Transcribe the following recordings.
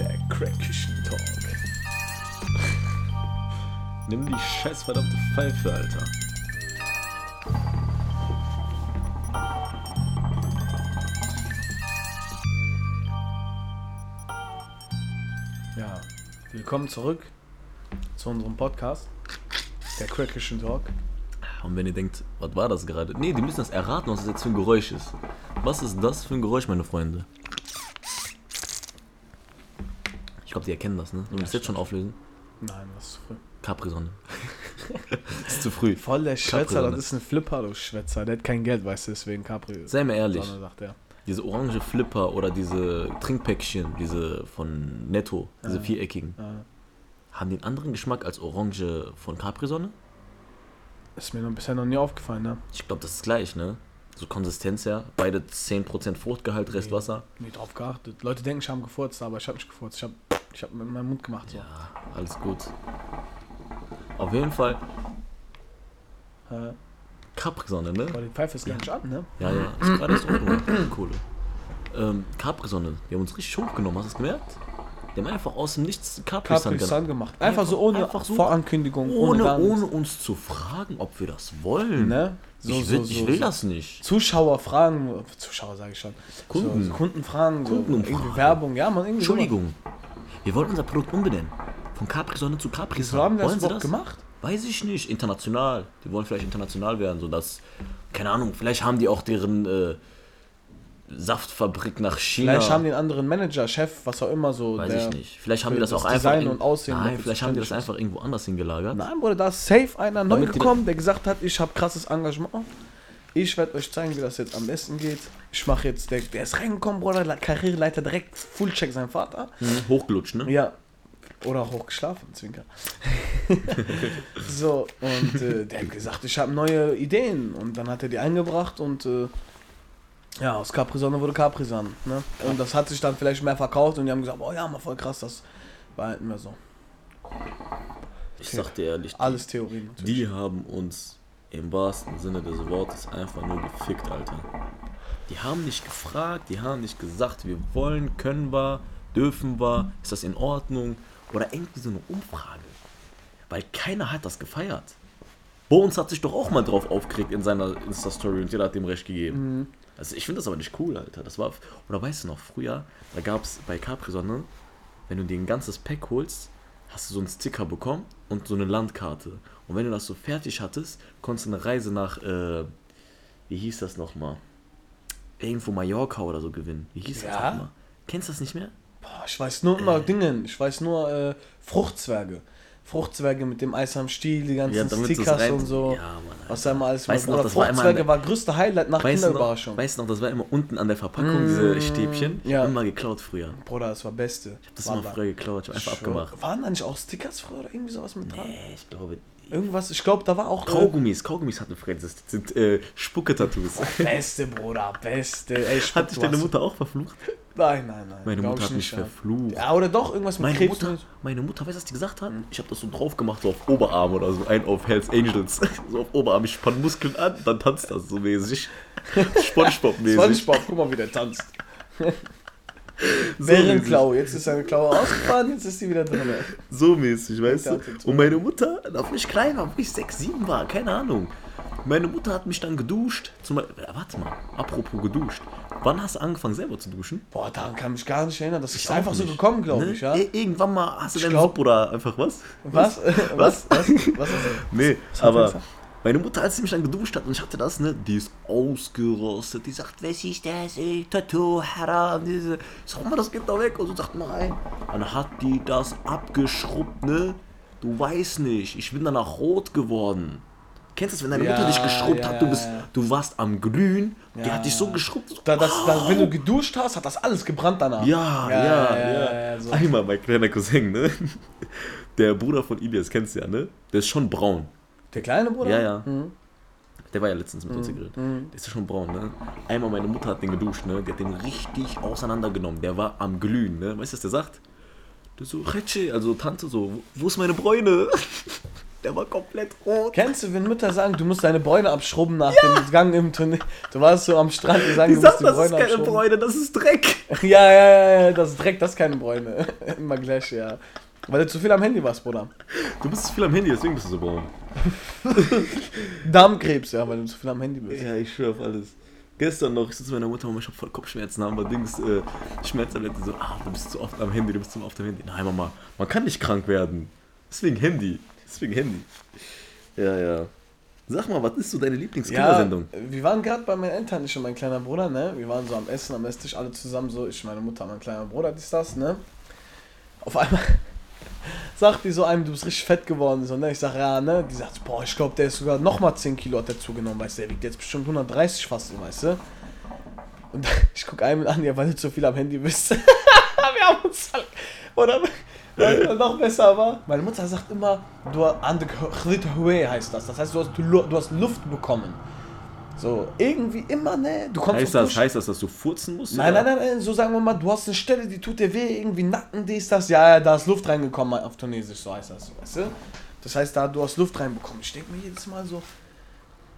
Der Crackischen Talk. Nimm die scheiß verdammte Pfeife, Alter. Ja, willkommen zurück zu unserem Podcast. Der Crackischen Talk. Und wenn ihr denkt, was war das gerade? Nee, die müssen das erraten, was das jetzt für ein Geräusch ist. Was ist das für ein Geräusch, meine Freunde? Ich glaube, die erkennen das, ne? Sollen wir das jetzt schon auflösen? Nein, das ist zu früh. Capri-Sonne. das ist zu früh. Voll der Schwätzer, das ist ein Flipper, du Schwätzer. Der hat kein Geld, weißt du, deswegen Capri. Sei mal ehrlich, Sonne, sagt er. diese orange Flipper oder diese Trinkpäckchen, diese von Netto, diese Ja. viereckigen, Ja. haben den anderen Geschmack als Orange von Capri-Sonne? Ist mir noch bisher noch nie aufgefallen, ne? Ich glaube, das ist gleich, ne? So Konsistenz her. Beide 10% Fruchtgehalt, Rest Nee. Wasser. Nie drauf geachtet. Leute denken, ich habe gefurzt, aber ich habe nicht gefurzt. Ich habe ich hab mit meinem Mund gemacht. So. Ja, alles gut. Auf jeden Fall Äh, Capri-Sonne, ne? aber die Pfeife ist gar nicht an, ne? Ja, ja, ist gerade erst hochgenommen. Kohle. Ähm, Capri-Sonne, die haben uns richtig hochgenommen, hast du es gemerkt? Die haben einfach aus dem Nichts Capri-Sonne Capri Sun gemacht. Einfach, Einfach- so ohne einfach so. Vorankündigung. Ohne, nichts. ohne uns zu fragen, ob wir das wollen. Ne? So, ich will, so, ich will das nicht. Zuschauer fragen, Zuschauer sage ich schon. Kunden. Kunden fragen, so, Kundenumfrage. irgendwie Werbung, ja, man, irgendwie. Entschuldigung. Wir wollen unser Produkt umbenennen. Von Capri-Sonne zu capri So haben wir das Wollen Sie überhaupt gemacht? Weiß ich nicht. International. Die wollen vielleicht international werden, sodass, keine Ahnung, vielleicht haben die auch deren äh, Saftfabrik nach China. Vielleicht haben die einen anderen Manager, Chef, was auch immer so. Weiß ich nicht. Vielleicht haben die das das auch einfach. Design in- und Aussehen Nein, vielleicht haben die das einfach irgendwo anders hingelagert. Nein, Bruder, da ist safe einer neu gekommen, der gesagt hat, ich habe krasses Engagement. Ich werde euch zeigen, wie das jetzt am besten geht. Ich mache jetzt, der, der ist reingekommen, Bruder, Karriereleiter direkt Fullcheck sein Vater. Hm, hochgelutscht, ne? Ja. Oder hochgeschlafen, Zwinker. so, und äh, der hat gesagt, ich habe neue Ideen. Und dann hat er die eingebracht und äh, ja, aus Capri-Sonne wurde Capri-Sonne. Ne? Und das hat sich dann vielleicht mehr verkauft und die haben gesagt, oh ja, mal voll krass, das war halt nicht mehr so. Ich sag dir ehrlich, Alles Theorien. natürlich. die haben uns im wahrsten Sinne des Wortes einfach nur gefickt, Alter. Die haben nicht gefragt, die haben nicht gesagt, wir wollen, können wir, dürfen wir, ist das in Ordnung? Oder irgendwie so eine Umfrage. Weil keiner hat das gefeiert. Bones hat sich doch auch mal drauf aufgeregt in seiner Insta-Story und jeder hat dem recht gegeben. Also ich finde das aber nicht cool, Alter. Das war. Oder weißt du noch, früher, da gab es bei Capri-Sonne, wenn du dir ein ganzes Pack holst, hast du so einen Sticker bekommen und so eine Landkarte. Und wenn du das so fertig hattest, konntest du eine Reise nach, äh, wie hieß das nochmal? Irgendwo Mallorca oder so gewinnen. Wie hieß das Ja? nochmal? Kennst du das nicht mehr? Boah, ich weiß nur immer Dingen. Ich weiß nur äh, Fruchtzwerge. Fruchtzwerge mit dem Eis am Stiel, die ganzen du's Stickers und so. Ja, Mann, was da immer alles Weißt war. noch, das war immer Fruchtzwerge war größte Highlight nach Weißt du, noch, Kinderüberraschung. weißt du noch, das war immer unten an der Verpackung, diese Stäbchen. ja. Immer geklaut früher. Bruder, das war Beste. Ich hab Das immer früher geklaut, ich hab einfach abgemacht. Waren da nicht auch Stickers früher oder irgendwie sowas mit dran? Nee, ich glaube. Irgendwas, ich glaube, da war auch. Kaugummis, Kaugummis hatten früher, das sind äh, Spucke-Tattoos. Beste, Bruder, beste. Ey, Hat dich deine Mutter auch verflucht? Nein, nein, nein. Meine Mutter hat mich verflucht. Ja, oder doch, irgendwas mit Meine Krebs. Mutter, meine Mutter, weißt du, was die gesagt hat? Ich habe das so drauf gemacht, so auf Oberarm oder so, ein auf Hells Angels. So auf Oberarm, ich spann Muskeln an, dann tanzt das so mäßig. Spongebob-mäßig. Spongebob, guck mal, wie der tanzt. Bärenklaue, jetzt ist seine Klaue ausgefahren, jetzt ist sie wieder drin. So mäßig, weißt du? Und meine Mutter, auf mich klein war, wo ich 6, 7 war, keine Ahnung. Meine Mutter hat mich dann geduscht. Zum Beispiel, äh, warte mal, apropos geduscht. Wann hast du angefangen selber zu duschen? Boah, daran kann ich mich gar nicht erinnern. Das ist einfach so nicht. gekommen, glaube Ne? ich, ja. Ir- Irgendwann mal hast du deinen Sub oder einfach was? Was? Was? Was? Was ist das? Nee, aber er? Meine Mutter, als sie mich dann geduscht hat und ich hatte das, ne, die ist ausgerostet. Die sagt, was ist das, ey, Tattoo, haram, diese. Ich sag mal, das geht doch weg. Und so sagt, nein. Dann hat die das abgeschrubbt, ne? Du weißt nicht, ich bin danach rot geworden. Kennst du das, wenn deine Ja, Mutter dich geschrubbt ja, hat, du bist, ja. du warst am Glühen, die hat dich so geschrubbt. So, Da, das, da, wenn du geduscht hast, hat das alles gebrannt danach. ja, ja, ja. ja, ja, so. Einmal mein kleiner Cousin, ne? Der Bruder von Ilias, kennst du ja, ne? Der ist schon braun. Der kleine Bruder? Ja, ja. Mhm. Der war ja letztens mit uns gegrillt. Der ist ja schon braun, ne? Einmal meine Mutter hat den geduscht, ne? Die hat den richtig auseinandergenommen. Der war am Glühen, ne? Weißt du, was der sagt? Der so, Retsche, also Tante, so, wo ist meine Bräune? Der war komplett rot. Kennst du, wenn Mütter sagen, du musst deine Bräune abschrubben nach dem Gang im Turnier? Du warst so am Strand, die sagen, Die du musst sagt, die das ist Bräune keine. Bräune, das ist Dreck. Ja, ja, ja, ja, das ist Dreck, das ist keine Bräune. Immer gleich, ja. Weil du zu viel am Handy warst, Bruder. Du bist zu viel am Handy, deswegen bist du so braun. Darmkrebs, ja, weil du zu viel am Handy bist. Ja, ich schwör auf alles. Gestern noch, ich sitze mit meiner Mutter, Mama, ich hab voll Kopfschmerzen, haben wir Dings, äh, Schmerztablette, so, ah, du bist zu oft am Handy, du bist zu oft am Handy. Nein, Mama, man kann nicht krank werden. Deswegen Handy. Deswegen Handy. Ja, ja. Sag mal, was ist so deine Ja, Lieblingskindersendung? wir waren gerade bei meinen Eltern, ich und mein kleiner Bruder, ne? Wir waren so am Essen, am Esstisch, alle zusammen, so, ich, meine Mutter, mein kleiner Bruder, dies, das, ne? Auf einmal sagt die so einem, du bist richtig fett geworden, so, ne? Ich sag, ja, ne? Die sagt, boah, ich glaube, der ist sogar nochmal 10 Kilo hat der zugenommen, weißt du, der wiegt jetzt bestimmt 130 fast, weißt du? Und ich guck einen an, ja, weil du zu viel am Handy bist. wir haben uns halt, oder? Was noch besser war? Meine Mutter sagt immer, du an heißt das. Das heißt, du hast, du hast Luft bekommen. So, irgendwie immer, ne? Du kommst Heißt das, heißt das, dass du furzen musst? Nein, nein, nein, nein, so sagen wir mal, du hast eine Stelle, die tut dir weh, irgendwie Nacken, dies, das, ja, ja, da ist Luft reingekommen auf Tunesisch, so heißt das, weißt du? Das heißt, da du hast Luft reinbekommen. Ich denke mir jedes Mal so,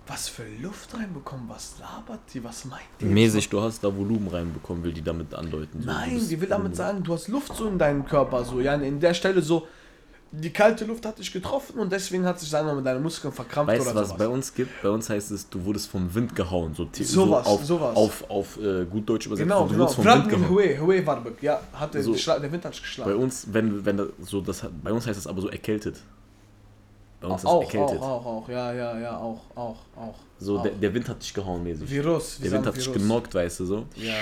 was für Luft reinbekommen, was labert die, was meint die? Mäßig, du hast da Volumen reinbekommen, will die damit andeuten. so, Nein, die will damit sagen, du hast Luft so in deinem Körper, so, ja, in der Stelle so, die kalte Luft hat dich getroffen und deswegen hat sich, sagen wir mal, deine Muskeln verkrampft Weißt du, oder was sowas. bei uns gibt? Bei uns heißt es, du wurdest vom Wind gehauen. So, so auf, sowas. auf, auf äh, gut Deutsch übersetzt. Genau, du genau. vom Wind gehauen. Hue, Hue Warbek, ja, hat der, So. der Wind hat dich Bei geschlagen. uns, wenn, wenn so, das bei uns heißt das aber so erkältet. Bei uns ist auch, erkältet. auch, auch, auch, ja, ja, ja, auch, auch, auch. So, auch. der, der Wind hat dich gehauen mäßig. Virus, der Wind hat dich Virus. genockt, weißt du so. Ja.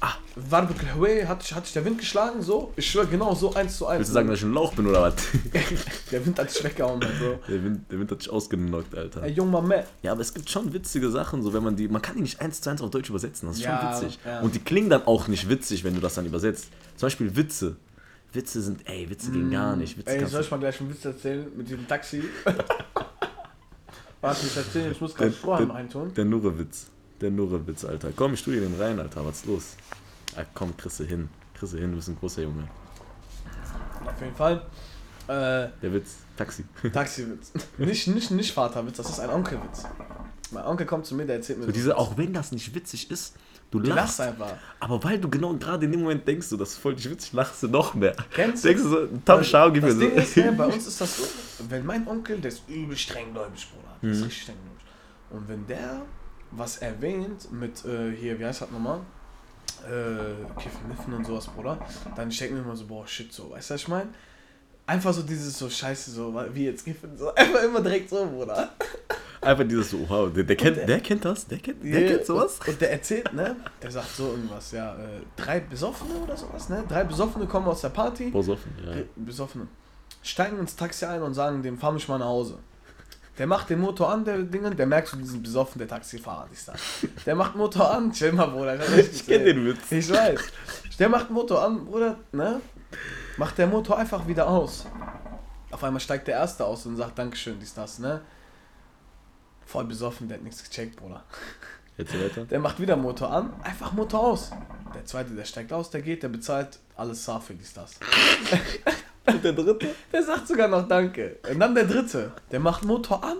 Ah, Warbek Hue, hat, dich- hat dich der Wind geschlagen, so? Ich schwör, genau so eins zu eins. Willst du sagen, dass ich ein Lauch bin oder was? Der Wind hat dich weggehauen, Mann, Bro. Der Wind, der Wind hat dich ausgenockt, Alter. Ey, junger Mann. Ja, aber es gibt schon witzige Sachen, so wenn man die, man kann die nicht eins zu eins auf Deutsch übersetzen, das ist Ja, schon witzig. ja. Und die klingen dann auch nicht witzig, wenn du das dann übersetzt. Zum Beispiel Witze. Witze sind, ey, Witze gehen gar nicht. Witze Ey, soll ich mal gleich einen Witz erzählen mit diesem Taxi? Warte, ich erzähle, ich muss gerade der, eintun. der Nurre-Witz. Der Nurre-Witz, Alter. Komm, ich tu dir den rein, Alter. Was ist los? Ah, komm, kriegst du hin. Kriegst du hin, du bist ein großer Junge. Auf jeden Fall. Äh, Der Witz, Taxi. Taxiwitz. Nicht, nicht, nicht Vaterwitz, das ist ein Onkelwitz. Mein Onkel kommt zu mir, der erzählt mir So diese, auch wenn das nicht witzig ist, du Du lachst. lachst einfach. Aber weil du genau gerade in dem Moment denkst, du, das ist voll nicht witzig, lachst du noch mehr. Kennst du? Denkst du so, Tom Schau, gib mir so. Ding ist, ne, bei uns ist das so, wenn mein Onkel, der ist übel strenggläubig, Bruder. Der Mhm. ist richtig strenggläubig. Und wenn der was erwähnt mit, äh, hier, wie heißt das nochmal? Äh, Kiffen, Niffen und sowas, Bruder, dann ich denke mir immer so, boah, shit, so, weißt du, was ich meine? Einfach so dieses so Scheiße, so, wie jetzt Kiffen, so, einfach immer direkt so, Bruder. Einfach dieses so, wow, der, der, kennt, der- der kennt das, der kennt, der Yeah, kennt sowas. Und, und der erzählt, ne? Der sagt so irgendwas, ja, äh, drei Besoffene oder sowas, ne? Drei Besoffene kommen aus der Party. Boah, so offen, ja. Besoffene. Steigen ins Taxi ein und sagen, dem fahr mich mal nach Hause. Der macht den Motor an, der Dinge, der merkt so diesen besoffen, der Taxifahrer, ist da. Der macht Motor an, chill mal, Bruder. Ich, Ich kenn den Witz. Ich weiß. Der macht Motor an, Bruder, ne? Macht der Motor einfach wieder aus. Auf einmal steigt der Erste aus und sagt, Dankeschön, dies, das, ne? Voll besoffen, der hat nichts gecheckt, Bruder. Erzähl weiter. Der macht wieder Motor an, einfach Motor aus. Der Zweite, der steigt aus, der geht, der bezahlt alles Safe, dies, das. Und der dritte? Der sagt sogar noch Danke. Und dann der dritte. Der macht Motor an,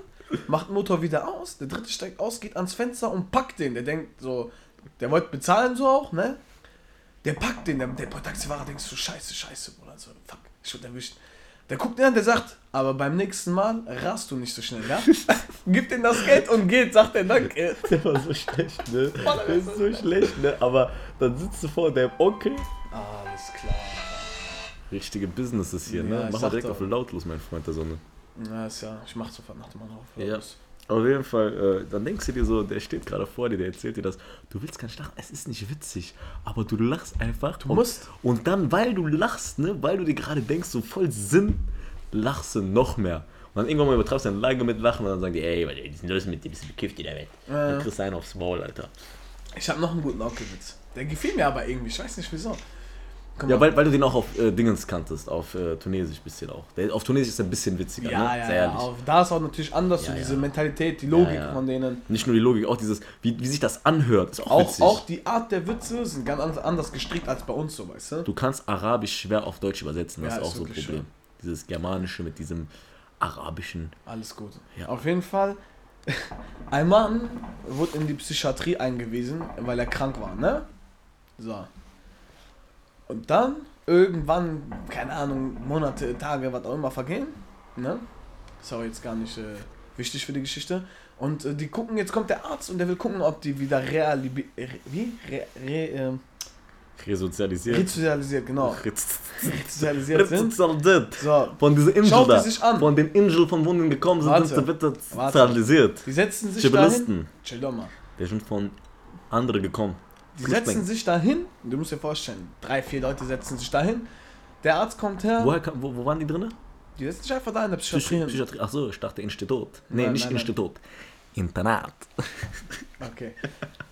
macht Motor wieder aus. Der dritte steigt aus, geht ans Fenster und packt den. Der denkt so, der wollte bezahlen so auch, ne? Der packt den. Der, der Taxifahrer denkt so, scheiße, scheiße, Bruder. So, fuck, ich wurde erwischt. Der guckt ihn an, der sagt, aber beim nächsten Mal rast du nicht so schnell, ja? Gib ihm das Geld und geht, sagt er Danke. Der war so schlecht, ne? Der ist so schlecht, ne? Aber dann sitzt du vor deinem Onkel. Alles klar. Richtige Businesses hier, ne? Mach mal direkt auf lautlos, mein Freund der Sonne. Ja, ist ja, ich mach sofort nach dem Anruf. Ja. Auf jeden Fall, äh, dann denkst du dir so, der steht gerade vor dir, der erzählt dir das. Du willst gar nicht lachen, es ist nicht witzig, aber du lachst einfach. Du musst. Und dann, weil du lachst, ne, weil du dir gerade denkst, so voll Sinn, lachst du noch mehr. Und dann irgendwann mal übertreibst du deine Lage mit Lachen und dann sagen die, ey, was ist denn los mit dir, bist du bekifft, der Welt? Ja. Dann kriegst du einen aufs Maul, Alter. Ich habe noch einen guten Onkelwitz. Der gefiel mir aber irgendwie, ich weiß nicht wieso. Guck Ja, mal. weil, weil du den auch auf äh, Dingens kanntest, auf äh, Tunesisch bisschen auch. Der, auf Tunesisch ist er ein bisschen witziger, Ja, ne? ja, Sehr ja. ehrlich. Auf, da ist auch natürlich anders, Ja, so diese ja. Mentalität, die Logik Ja, ja. von denen. Nicht nur die Logik, auch dieses, wie, wie sich das anhört, ist auch, Auch, witzig. auch die Art der Witze sind ganz an- anders gestrickt als bei uns, so weißt du? Du kannst Arabisch schwer auf Deutsch übersetzen, das Ja, ist auch ist so ein Problem. Dieses Germanische mit diesem arabischen. Alles gut. Ja. Auf jeden Fall, ein Mann wurde in die Psychiatrie eingewiesen, weil er krank war, ne? So. Und dann, irgendwann, keine Ahnung, Monate, Tage, was auch immer vergehen, ne? Ist auch jetzt gar nicht äh, wichtig für die Geschichte. Und äh, die gucken, jetzt kommt der Arzt und der will gucken, ob die wieder reali re wie? Re re ähm, Resozialisiert. resozialisiert, genau. Resozialisiert sind. So, Von dieser Insel Schaut da. sich an. Von dem Insel, von wo gekommen sind, Warte. sind sie bitte sozialisiert. die setzen sich dahin. Zivilisten. Chill doch mal. Die sind von anderen gekommen. Die Flüchtlinge. setzen sich dahin, du musst dir vorstellen, drei, vier Leute setzen sich dahin. Der Arzt kommt her, Woher kam, wo, wo waren die drin? die setzen sich einfach da in der Psychiatrie. Psychiatrie. Achso, ich dachte Institut. Nee, Nein, nicht nein, nein. Institut. Internat. Okay.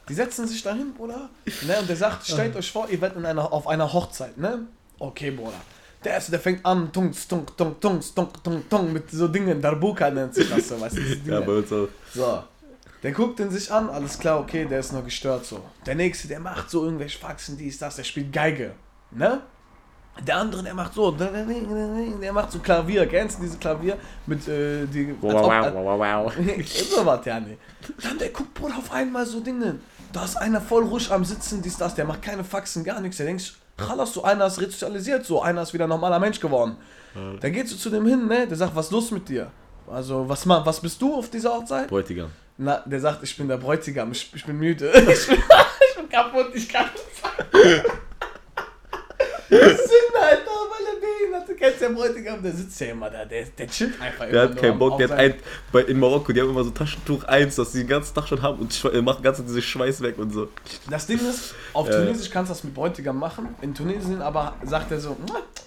Die setzen sich dahin, Bruder. Ne, und der sagt, stellt euch vor, ihr werdet in einer, auf einer Hochzeit, ne? Okay, Bruder. Der erste, der fängt an, tunks, tunk, tunk, tunks, tunk, tunk, tunk, mit so Dingen, Darbuka nennt sich das so, weißt du. Ja, bei uns auch. So. Der guckt ihn sich an, alles klar, okay, der ist nur gestört so. Der nächste, der macht so irgendwelche Faxen, dies, das, der spielt Geige. Ne? Der andere, der macht so, der macht so Klavier, kennst du diese Klavier? Mit, äh, die, Wow, ob- wow, wow, wow. so was, ja, nee. Dann der guckt, Bruder, auf einmal so Dinge. Da ist einer voll ruhig am Sitzen, dies, das, der macht keine Faxen, gar nichts. Der denkt, Chalas, so einer ist resozialisiert, so einer ist wieder ein normaler Mensch geworden. Dann gehst du zu dem hin, ne? Der sagt, was ist los mit dir? Also, was, was bist du auf dieser Hochzeit? Bräutigam. Na, der sagt, ich bin der Bräutigam, ich, ich bin müde. Ich bin, ich bin kaputt, ich kann nicht sind Alter, weil er behindert. Du kennst ja Bräutigam, der sitzt ja immer da, der, der chillt einfach Der hat keinen Bock, der hat ein, bei, in Marokko, die haben immer so Taschentuch 1, das sie den ganzen Tag schon haben und machen ganz diese Schweiß weg und so. Das Ding ist, auf Ja. Tunesisch kannst du das mit Bräutigam machen. In Tunesien aber sagt er so,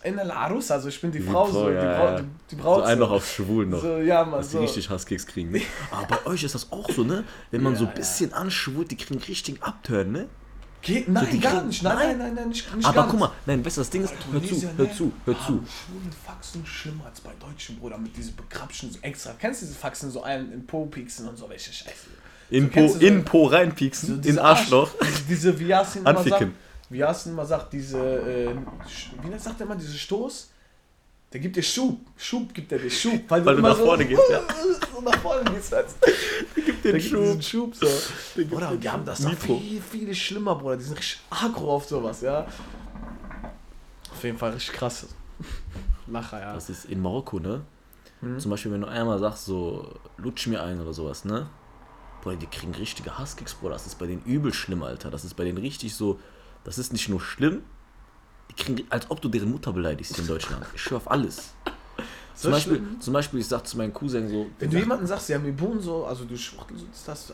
in el Arus, also ich bin die Die Frau, Frau, so, die, ja, Brau, ja. die, die Braut. so einen noch auf Schwul noch. So, ja, man, dass die so. richtig Hasskicks kriegen. Ne? Aber bei euch ist das auch so, ne? Wenn man so ein bisschen anschwult, die kriegen richtig Abturn, ne? Geht, nein, die gar nicht, nein, nein, nein. nein, nicht, nicht Aber guck mal, nein, weißt du, das Ding ist, hör zu, hör ne, zu, hör zu. haben schwulen Faxen schlimmer als bei Deutschen, Bruder, mit diesen bekrapschen so extra. Kennst du diese Faxen so einen in Po pieksen und so welche Scheiße? In So, Po, so- in Po reinpieksen, So in Arschloch. Arsch- diese, wie Yasin immer sagt, wie Yasin immer sagt, diese, äh, wie sagt er immer, diese Stoß? Der gibt dir Schub, Schub gibt er dir Schub, weil, Weil du nach vorne gehst, ja. So nach vorne gehst, Gib der gibt diesen Schub. Schub so. Bruder, den die haben das doch Nitro. viel, viel schlimmer, Bruder. Die sind richtig aggro auf sowas, ja. Auf jeden Fall richtig krass. Lacher, ja. Das ist in Marokko, ne? Mhm. Zum Beispiel, wenn du einmal sagst, so, lutsch mir ein oder sowas, ne? Bruder, die kriegen richtige Hasskicks, Bruder. Das ist bei denen übel schlimm, Alter. Das ist bei denen richtig so, das ist nicht nur schlimm, kriegen, als ob du deren Mutter beleidigst in Deutschland. Ich schwör auf alles. Zum Beispiel, schlimm? zum Beispiel, ich sag zu meinem Cousin so, Wenn du jemanden sagst, ja, mir Bohnen so, also du Schwuchtel, so, das, das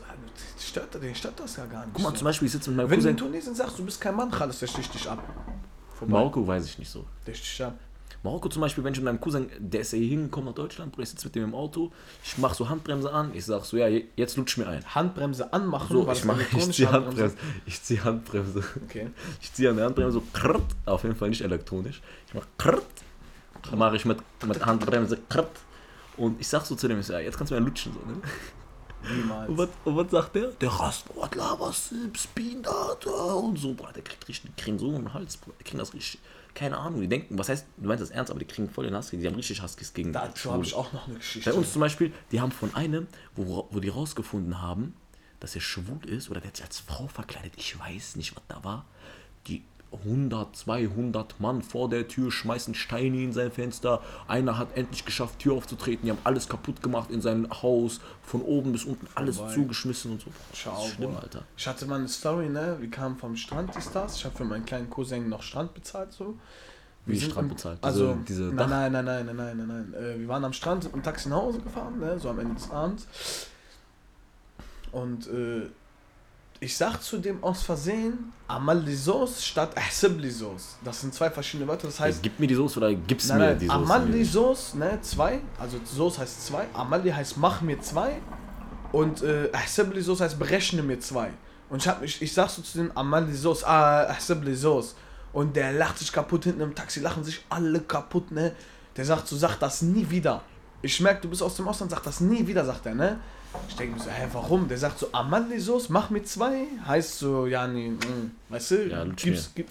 stört, den stört das ja gar nicht. guck mal, so. zum Beispiel, ich sitze mit meinem Wenn du in Cousin, Tunesien sagst, du bist kein Mann, alles der sticht dich ab. Vorbei. Marokko weiß ich nicht so. Der sticht dich ab. Marokko zum Beispiel, wenn ich mit meinem Cousin, der ist ja hier hingekommen nach Deutschland, ich sitze mit dem im Auto, ich mach so Handbremse an, ich sag so, ja, je- jetzt lutsch mir ein. Handbremse anmachen, So, ich das mach, ich elektronische zieh Handbremse, ich zieh Handbremse. Okay. Ich ziehe an der Handbremse so krrt, auf jeden Fall nicht elektronisch. Ich mach krrt, dann mache ich mit, mit Handbremse krrt. Und ich sag so zu dem, ich sag, ja, jetzt kannst du mir lutschen. So, ne? Niemals. und, was, und was sagt der? Der rast, boah, laberst du, Spinat und so. Boah, der kriegt richtig, die kriegen so einen Hals, Bruder. Die kriegen das richtig, keine Ahnung, die denken, was heißt, du meinst das ernst, aber die kriegen voll den Husky, die haben richtig Huskies gegen Dazu habe ich auch noch eine Geschichte. Bei uns zum Beispiel, die haben von einem, wo, wo die rausgefunden haben, dass er schwul ist oder der hat sich als Frau verkleidet, ich weiß nicht, was da war, die 100, 200 Mann vor der Tür schmeißen Steine in sein Fenster. Einer hat endlich geschafft, Tür aufzutreten. Die haben alles kaputt gemacht in seinem Haus, von oben bis unten alles Vorbei. zugeschmissen und so. Ciao, Das ist schlimm. Alter. Ich hatte mal eine Story, ne? Wir kamen vom Strand, die Stars. Ich habe für meinen kleinen Cousin noch Strand bezahlt, so. Wie sind Strand bezahlt? Diese- Also, diese nein, nein, nein, nein, nein, nein, nein, nein. Äh, wir waren am Strand, sind mit dem Taxi nach Hause gefahren, ne? So am Ende des Abends. Und äh, ich sag zu dem aus Versehen Amal-Lisos statt Ahsib-Lisos. Das sind zwei verschiedene Wörter. Das heißt, Gib mir die Soße oder gib's nein, mir die Soße? Amali-Sos, ne? Zwei. Also Sos heißt zwei. Amali heißt mach mir zwei. Und äh, Ahsib-Lisos heißt berechne mir zwei. Und ich, hab mich, ich sag so zu dem Amali-Sos, ah, Ahsib-Lisos. Und der lacht sich kaputt hinten im Taxi, lachen sich alle kaputt, ne? Der sagt so, sag das nie wieder. Ich merke, du bist aus dem Ausland, sag das nie wieder, sagt er, ne? Ich denke mir so, hä, warum? Der sagt so, Amali-Sos, mach mir zwei. Heißt so, ja, nee, mm, weißt du? Ja, gib's, gib,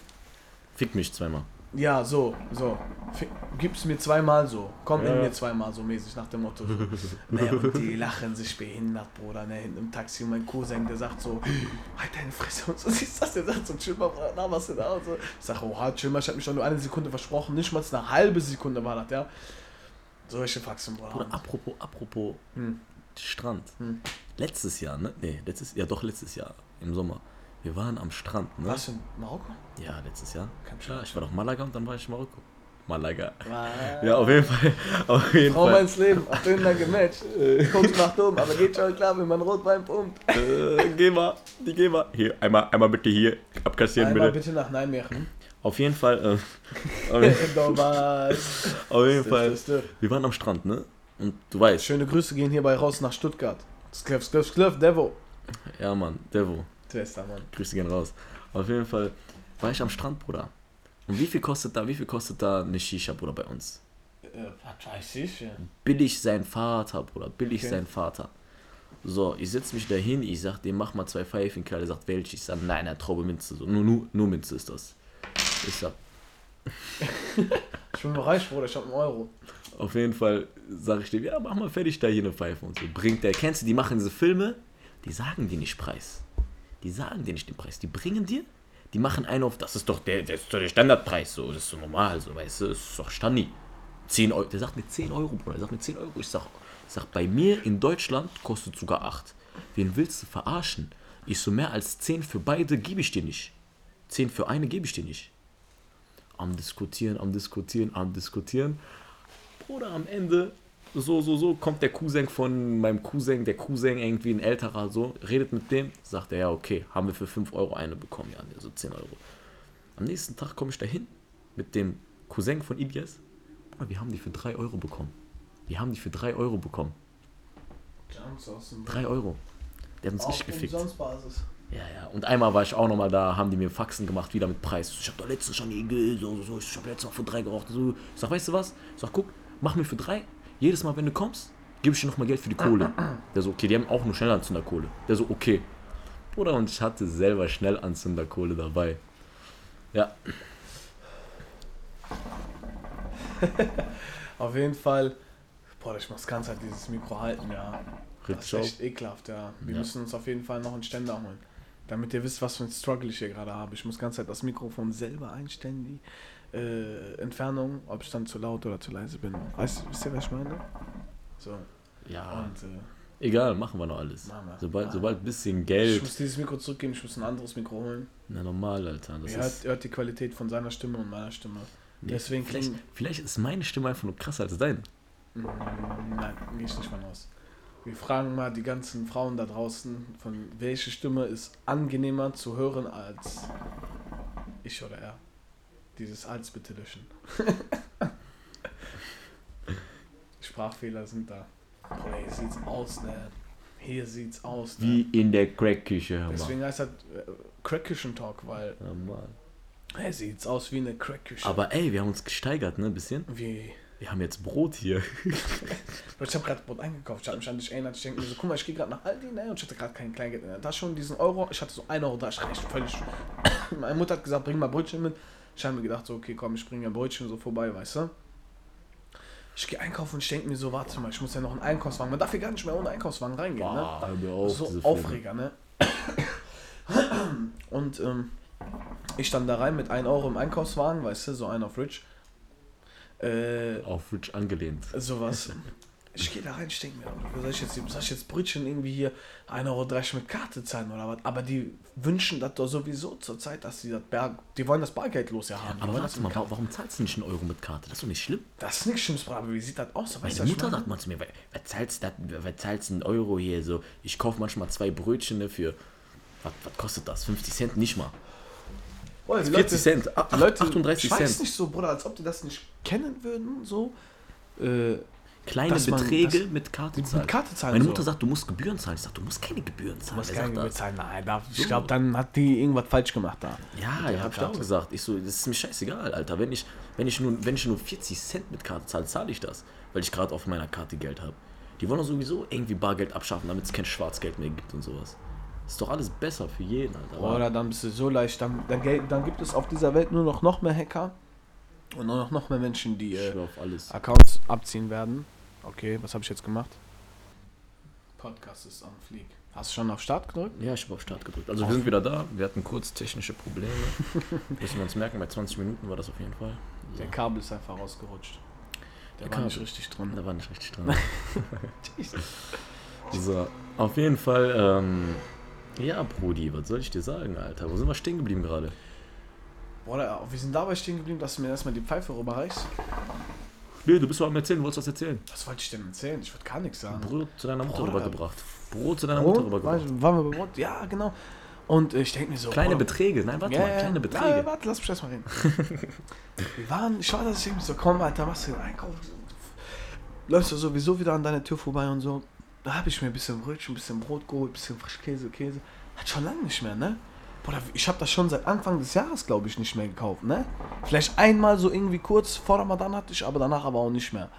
Fick mich zweimal. Ja, so, so. F- Gib's mir zweimal so. Komm in Ja. mir zweimal so mäßig nach dem Motto. So. ne, und die lachen sich behindert, Bruder, ne, hinten im Taxi. Und mein Cousin, der sagt so, halt deine Fresse und so. Siehst du das? Der sagt so, chill mal, Bruder, na, was denn da? Und so. Ich sag, oha, chill mal, ich hab mich doch nur eine Sekunde versprochen. Nicht mal eine halbe Sekunde war das, ja. Solche Faxen, Bruder. Bruder, apropos, apropos Hm. Strand. Hm. Letztes Jahr, ne? Nee, letztes ja doch letztes Jahr im Sommer. Wir waren am Strand, ne? Was in Marokko? Ja, letztes Jahr. Kein Klar, ich war doch Malaga und dann war ich in Marokko. Malaga. Ja, auf jeden Fall. Auf jeden Frau Fall. meins Leben, auf Döner gematcht. Guckst nach dumm, aber geht schon klar, wenn man Rotwein pumpt. Äh, geh mal, die geh mal. Hier, einmal, einmal bitte hier abkassieren, Einmal bitte. bitte nach Nijmegen. Auf jeden Fall, äh, auf, jeden- jeden Fall. Wir waren am Strand, ne? Und du weißt, Schöne Grüße gehen hierbei raus nach Stuttgart. Skliff, Skliff, Skliff, Devo. ja Mann, Devo, Tester, Mann. Grüße gehen raus. Auf jeden Fall war ich am Strand, Bruder. Und wie viel kostet da, wie viel kostet da eine Shisha, Bruder, bei uns? Äh, weiß ich? Ja. Billig sein Vater, Bruder, billig Okay. sein Vater. So, ich setze mich dahin, ich sag dem, mach mal zwei Pfeifen, klar, der sagt, welche? Ich sag, nein, nein, Traube Minze, so, nur, nur, nur Minze ist das. Ich sag, Ich bin reich, Bruder, ich hab einen Euro. Auf jeden Fall sage ich dem, ja, mach mal fertig da hier eine Pfeife und so. Bringt der, kennst du, die machen diese Filme, die sagen dir nicht Preis. Die sagen dir nicht den Preis. Die bringen dir, die machen einen auf, das ist doch der, das ist doch der Standardpreis, so, das ist so normal, so, weißt du, das ist doch Standi. 10 Euro, der sagt mir 10 Euro, Bruder, der sagt mir 10 Euro. Ich sag, sag, bei mir in Deutschland kostet sogar 8. Wen willst du verarschen? Ich so, mehr als 10 für beide gebe ich dir nicht. 10 für eine gebe ich dir nicht. Am diskutieren, am diskutieren, am diskutieren. Bruder, am Ende, so, so, so, kommt der Cousin von meinem Cousin, der Cousin irgendwie ein älterer, so, redet mit dem, sagt er, ja, okay, haben wir für 5 Euro eine bekommen, ja, so 10 Euro. Am nächsten Tag komme ich dahin mit dem Cousin von. Bruder, wir haben die für 3 Euro bekommen. Wir haben die für 3 Euro bekommen. Junks aus dem 3 Euro. Der hat uns Auf richtig gefickt. Umsonstbasis. Ja, ja. Und einmal war ich auch nochmal da, haben die mir Faxen gemacht, wieder mit Preis. Ich hab doch letztens schon die, so, so, ich hab letztens auch für drei geraucht. So. Ich sag, weißt du was? Ich sag, guck, mach mir für drei. Jedes Mal, wenn du kommst, gebe ich dir nochmal Geld für die Kohle. Der so, okay, die haben auch nur Schnellanzünderkohle. Der so, okay. Bruder, und ich hatte selber Schnellanzünderkohle dabei. Ja, Auf jeden Fall. Boah, ich muss ganz halt dieses Mikro halten, ja. Das ist echt ekelhaft, ja. Wir Ja. müssen uns auf jeden Fall noch einen Ständer holen. Damit ihr wisst, was für ein Struggle ich hier gerade habe. Ich muss ganz halt das Mikrofon selber einstellen, die äh, Entfernung, ob ich dann zu laut oder zu leise bin. Weißt, wisst ihr, was ich meine? So, Ja, und äh, egal, machen wir noch alles. Wir. Sobald, Ah. sobald ein bisschen ich Geld. muss dieses Mikro zurückgeben, ich muss ein anderes Mikro holen. Na, normal, Alter. Das Ihr hört, ihr hört die Qualität von seiner Stimme und meiner Stimme. nee, Deswegen vielleicht, vielleicht ist meine Stimme einfach nur krasser als deine. Mm, Nein, gehe ich nicht von aus. Wir fragen mal die ganzen Frauen da draußen, von welche Stimme ist angenehmer zu hören als ich oder er. Dieses als bitte löschen. Sprachfehler sind da. Bruder, hier sieht's aus, ne? Hier sieht's aus, ne? Wie in der Crackküche. Deswegen heißt das äh, Crack-Küchen Talk, weil Normal. hey, sieht's aus wie eine Crack-Küche. Aber ey, wir haben uns gesteigert, ne, ein bisschen. Wie? Wir haben jetzt Brot hier. Ich habe gerade Brot eingekauft. Ich habe mich an dich erinnert. Ich denke mir so, guck mal, ich gehe gerade nach Aldi ne? und ich hatte gerade kein Kleingeld in der Tasche und diesen Euro, ich hatte so 1 Euro da, ich reicht völlig. Meine Mutter hat gesagt, bring mal Brötchen mit. Ich habe mir gedacht, so, okay, komm, ich bringe ein Brötchen so vorbei, weißt du? Ich gehe einkaufen und ich denke mir so, warte mal, ich muss ja noch einen Einkaufswagen. Man darf hier gar nicht mehr ohne Einkaufswagen reingehen, ne? Boah, mir auf, so diese Filme. Aufreger, ne? Und ähm, ich stand da rein mit 1 Euro im Einkaufswagen, weißt du, so ein auf Rich. Äh, Auf Rich angelehnt. sowas. Ich gehe da rein, ich denke mir, soll ich, jetzt, soll ich jetzt Brötchen irgendwie hier 1,30 Euro mit Karte zahlen oder was? Aber die wünschen das doch sowieso zur Zeit, dass sie das Bar, die wollen das Bargeld los ja haben. Aber warte mal, Karte. warum zahlst du nicht einen Euro mit Karte? Das ist doch nicht schlimm. Das ist nichts Schlimmes, aber wie sieht das aus? Weißt Meine Mutter sagt mal zu mir, "Wa- was zahlst du einen Euro hier? So, ich kaufe manchmal zwei Brötchen für, was, was kostet das? 50 Cent nicht mal. Boah, die 40 Cent, ach, Leute, 38 ich weiß Cent. nicht so, Bruder, als ob die das nicht kennen würden, so. Äh, Kleine Beträge mit Karte die mit zahlen. Karte zahlen. Meine so. Mutter sagt, du musst Gebühren zahlen. Ich sag, du musst keine Gebühren Du zahlen. musst Wer keine sagt Gebühr das? zahlen. Nein, da, ich So. glaube, dann hat die irgendwas falsch gemacht da. Ja, ja, hab ich auch gesagt. Ich so, das ist mir scheißegal, Alter. Wenn ich, wenn ich, nur, wenn ich nur 40 Cent mit Karte zahle, zahle ich das. Weil ich gerade auf meiner Karte Geld habe. Die wollen doch sowieso irgendwie Bargeld abschaffen, damit es kein Schwarzgeld mehr gibt und sowas. Ist doch alles besser für jeden, Alter. Oder dann bist du so leicht, dann, dann, dann gibt es auf dieser Welt nur noch noch mehr Hacker. Und nur noch, noch mehr Menschen, die äh, auf. Accounts abziehen werden. Okay, was habe ich jetzt gemacht? Podcast ist am Flieg. Hast du schon auf Start gedrückt? Ja, ich habe auf Start gedrückt. Also wir sind wieder da. Wir hatten kurz technische Probleme. Müssen wir uns merken, bei 20 Minuten war das auf jeden Fall. So. Der Kabel ist einfach rausgerutscht. Der, Der war nicht Kabel. richtig drin. Da war nicht richtig dran. so, auf jeden Fall, ähm, ja, Brudi, was soll ich dir sagen, Alter? Wo sind wir stehen geblieben gerade? Bruder, wir sind dabei stehen geblieben, dass du mir erstmal die Pfeife rüberreichst. Nee, du bist doch am Erzählen, du wolltest was erzählen. Was wollte ich denn erzähhlen? Ich wollte gar nichts sagen. Brot zu deiner Mutter Bruder. rübergebracht. Brot zu deiner Brot? Mutter rübergebracht. War- Waren wir bei Brot? Ja, genau. Und ich denke mir so. Kleine Bruder, Beträge, nein, warte Ja, mal, kleine. Beträge. Ja, warte, lass mich erstmal reden. wir waren, ich war, dass ich so, komm, Alter, machst du den Einkauf? Läufst du sowieso wieder an deine Tür vorbei und so. Da habe ich mir ein bisschen Brötchen, ein bisschen Brot geholt, ein bisschen Frischkäse, Käse. Hat schon lange nicht mehr, ne? Bruder, ich habe das schon seit Anfang des Jahres, glaube ich, nicht mehr gekauft, ne? Vielleicht einmal so irgendwie kurz vor Ramadan hatte ich, aber danach aber auch nicht mehr.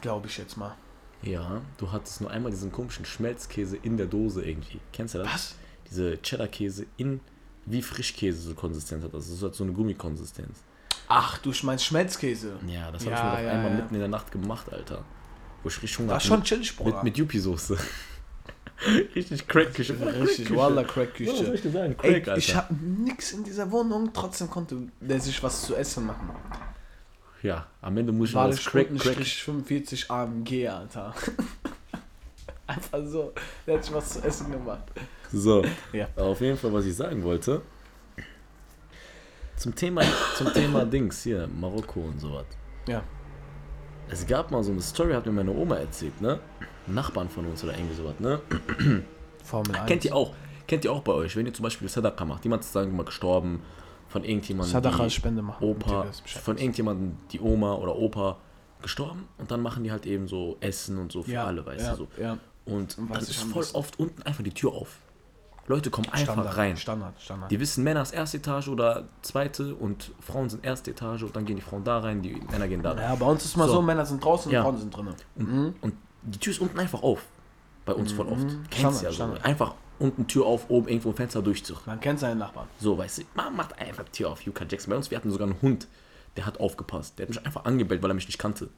Glaube ich jetzt mal. Ja, du hattest nur einmal diesen komischen Schmelzkäse in der Dose irgendwie. Kennst du das? Was? Diese Cheddar-Käse in, wie Frischkäse so Konsistenz hat. Das ist halt so eine Gummikonsistenz. Ach, du meinst Schmelzkäse. Ja, das habe Ja, ich mir doch ja, einmal ja. mitten in der Nacht gemacht, Alter. Wo ich richtig Hunger War schon chillig, Bruder. mit, mit Yuppie-Soße. richtig Crack-Küche. Richtig, Wallah, Ja, was Crack-Küche. soll ich dir sagen? Ey, Crack, Alter. ich hab nix in dieser Wohnung, trotzdem konnte der sich was zu essen machen. ja, am Ende muss ich noch War das das Crack, Crack. 45 AMG, Alter. Einfach so, der hat sich was zu essen gemacht. So, Ja. auf jeden Fall, was ich sagen wollte. Zum Thema, zum Thema Dings hier, Marokko und sowas. Ja. Es gab mal so eine Story, hat mir meine Oma erzählt, ne? Nachbarn von uns oder irgendwie sowas, ne? Formel 1. Kennt ihr auch, kennt ihr auch bei euch, wenn ihr zum Beispiel Sadaka macht, jemand ist sagen wir mal gestorben, von irgendjemandem, Sadaqa die Spende machen. Opa, von irgendjemandem, die Oma oder Opa gestorben und dann machen die halt eben so Essen und so für ja, alle, weißt ja, du so. Ja, Und Und dann ist voll oft unten einfach die Tür auf. Leute kommen einfach Standard, rein. Standard, Standard. Die wissen, Männer ist erste Etage oder zweite und Frauen sind erste Etage und dann gehen die Frauen da rein, die Männer gehen da rein. ja, bei uns ist mal so, So. Männer sind draußen Ja. und Frauen sind drinnen. Und, und die Tür ist unten einfach auf. Bei uns voll oft. Mhm. Kennst du ja so. Standard. Einfach unten Tür auf, oben irgendwo ein Fenster durchzug. Man kennt seinen Nachbarn. So, weißt du, man macht einfach Tür auf, Yuka Jackson. Bei uns, wir hatten sogar einen Hund, der hat aufgepasst. Der hat mich einfach angebellt, weil er mich nicht kannte.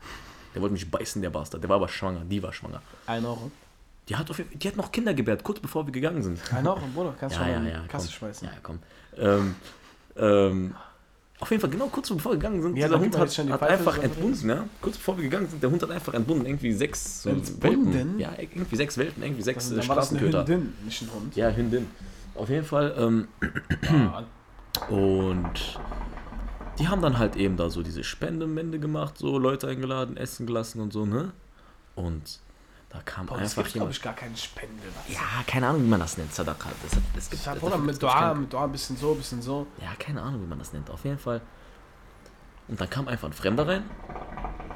Der wollte mich beißen, der Bastard. Der war aber schwanger, die war schwanger. Ein Euro. Die hat, auf, die hat noch Kinder gebärt, kurz bevor wir gegangen sind. Ein Euro, Bruder, kannst du Ja, schon ja, ja. Kasse komm. schmeißen. Ja, komm. Ähm, ähm, auf jeden Fall, genau kurz bevor wir gegangen sind, Ja, dieser damit Hund hat, hat einfach entbunden, ja? Kurz bevor wir gegangen sind, der Hund hat einfach entbunden, irgendwie sechs so Entbunden? Welpen. Ja, irgendwie sechs Welpen, irgendwie sechs Dann, dann war das eine Straßenköter. Hündin, nicht ein Hund. Ja, Hündin. Auf jeden Fall, ähm, Ja. und die haben dann halt eben da so diese Spendemende gemacht, so Leute eingeladen, essen gelassen und so, ne? Und da kam Boah, einfach gibt, glaube jemand. ich, gar keine Spende. Was? Ja, keine Ahnung, wie man das nennt, Sadaka. Das, das gibt, Ich das- das mit Dua, kein- mit Dua, ein bisschen so, ein bisschen so. Ja, keine Ahnung, wie man das nennt. Auf jeden Fall. Und dann kam einfach ein Fremder rein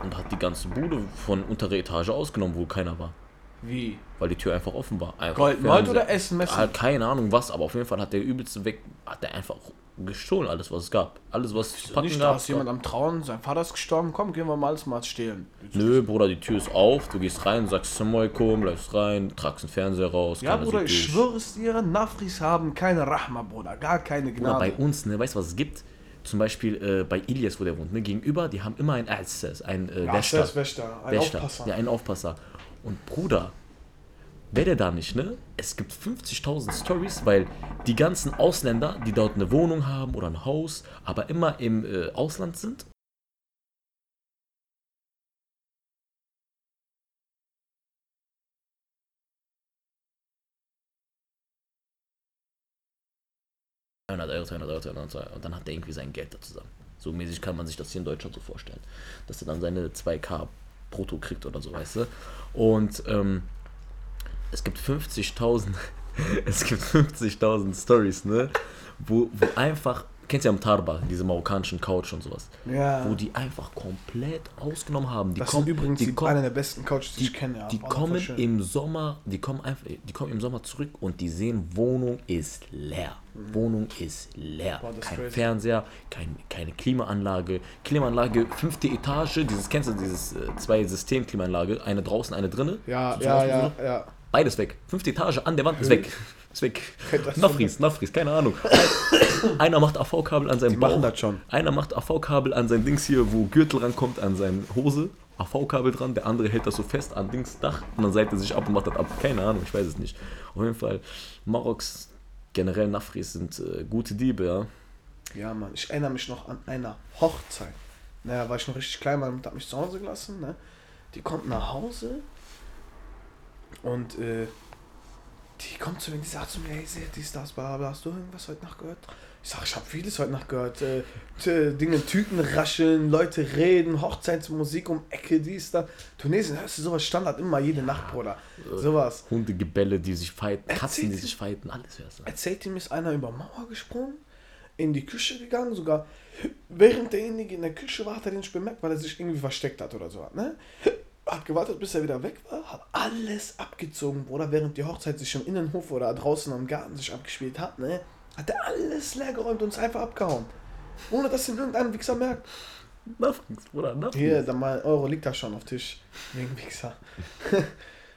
und hat die ganze Bude von unterer Etage ausgenommen, wo keiner war. Wie? Weil die Tür einfach offen war. Einfach Gold, Gold oder Essen, Messen? Halt keine Ahnung was, aber auf jeden Fall hat der übelste weg, hat der einfach gestohlen, alles was es gab. Alles was es packen Nicht, da gab. ist jemand am Trauen, sein Vater ist gestorben, komm, gehen wir mal alles mal stehlen. Nö, Bruder, die Tür ist auf, du gehst rein, sagst Samoikum, bleibst rein, tragst den Fernseher raus. Ja, Bruder, ich dich. schwöre es dir, Nafris haben keine Rahma, Bruder, gar keine Bruder, bei Gnade. uns, ne, weißt du, was es gibt? Zum Beispiel äh, bei Ilias, wo der wohnt, ne, gegenüber, die haben immer ein Ärztes, ein äh, Ja, Wächter. Wächter, ein Wächter. Aufpasser. Ja, einen Aufpasser. Und Bruder, wäre der da nicht, ne? Es gibt 50.000 Stories, weil die ganzen Ausländer, die dort eine Wohnung haben oder ein Haus, aber immer im äh, Ausland sind. Euro, 200 Euro, 200 Euro, und dann hat der irgendwie sein Geld da zusammen. So mäßig kann man sich das hier in Deutschland so vorstellen. Dass er dann seine 2K brutto kriegt oder so, weißt du? Und ähm, es gibt 50.000 es gibt 50.000 Stories, ne? Wo, wo einfach, kennst du ja am Tarba, diese marokkanischen Couch und sowas, Ja. wo die einfach komplett ausgenommen haben. Die das kommen, sind übrigens die die, kommen, einer der besten Couches, die, ich kenne. Ja. die kommen im Sommer, die kommen einfach, die kommen im Sommer zurück und die sehen, Wohnung ist leer. Wohnung ist leer. Mhm. Boah, kein crazy. Fernseher, kein, keine Klimaanlage. Klimaanlage, fünfte Etage, dieses, kennst du dieses äh, zwei System-Klimaanlage, eine draußen, eine drinnen. Ja, So ja, ja, ja. Beides weg. Fünfte Etage an der Wand ist weg. weg. Nafris, Nafris, keine Ahnung. Einer macht AV-Kabel an seinem Die Bauch. machen das schon. Einer macht AV-Kabel an sein Dings hier, wo Gürtel rankommt, an seine Hose. AV-Kabel dran, der andere hält das so fest an Dings Dach und dann seilt er sich ab und macht das ab. Keine Ahnung, ich weiß es nicht. Auf jeden Fall, Maroks, generell Nafris sind äh, gute Diebe, ja. Ja, Mann, ich erinnere mich noch an einer Hochzeit. Naja, war ich noch richtig klein, meine Mutter hat mich zu Hause gelassen, ne? Die kommt nach Hause und äh, die kommt zu mir, die sagt zu mir, hey, seht dies, das, bla, bla, hast du irgendwas heute Nacht gehört? Ich sag, ich habe vieles heute Nacht gehört. Äh, Dinge, Tüten rascheln, Leute reden, Hochzeitsmusik um Ecke, dies, da. Tunesien, hörst du sowas Standard immer jede Nacht, Bruder. Sowas. Hundegebälle, die sich fighten, Katzen, die sich fighten, alles hörst du. erzählt ihm, ist einer über Mauer gesprungen, in die Küche gegangen, sogar während derjenige in der Küche war, hat er den nicht bemerkt, weil er sich irgendwie versteckt hat oder so. Ne? Hat gewartet, bis er wieder weg war, hat alles abgezogen, Bruder, während die Hochzeit sich im Innenhof oder draußen am Garten sich abgespielt hat, ne? Hat er alles leer geräumt und ist einfach abgehauen. Ohne dass ihn irgendein Wichser merkt. Nafris, Bruder, Nafris. Hier, dann mal Euro liegt da schon auf Tisch. Wegen Wichser.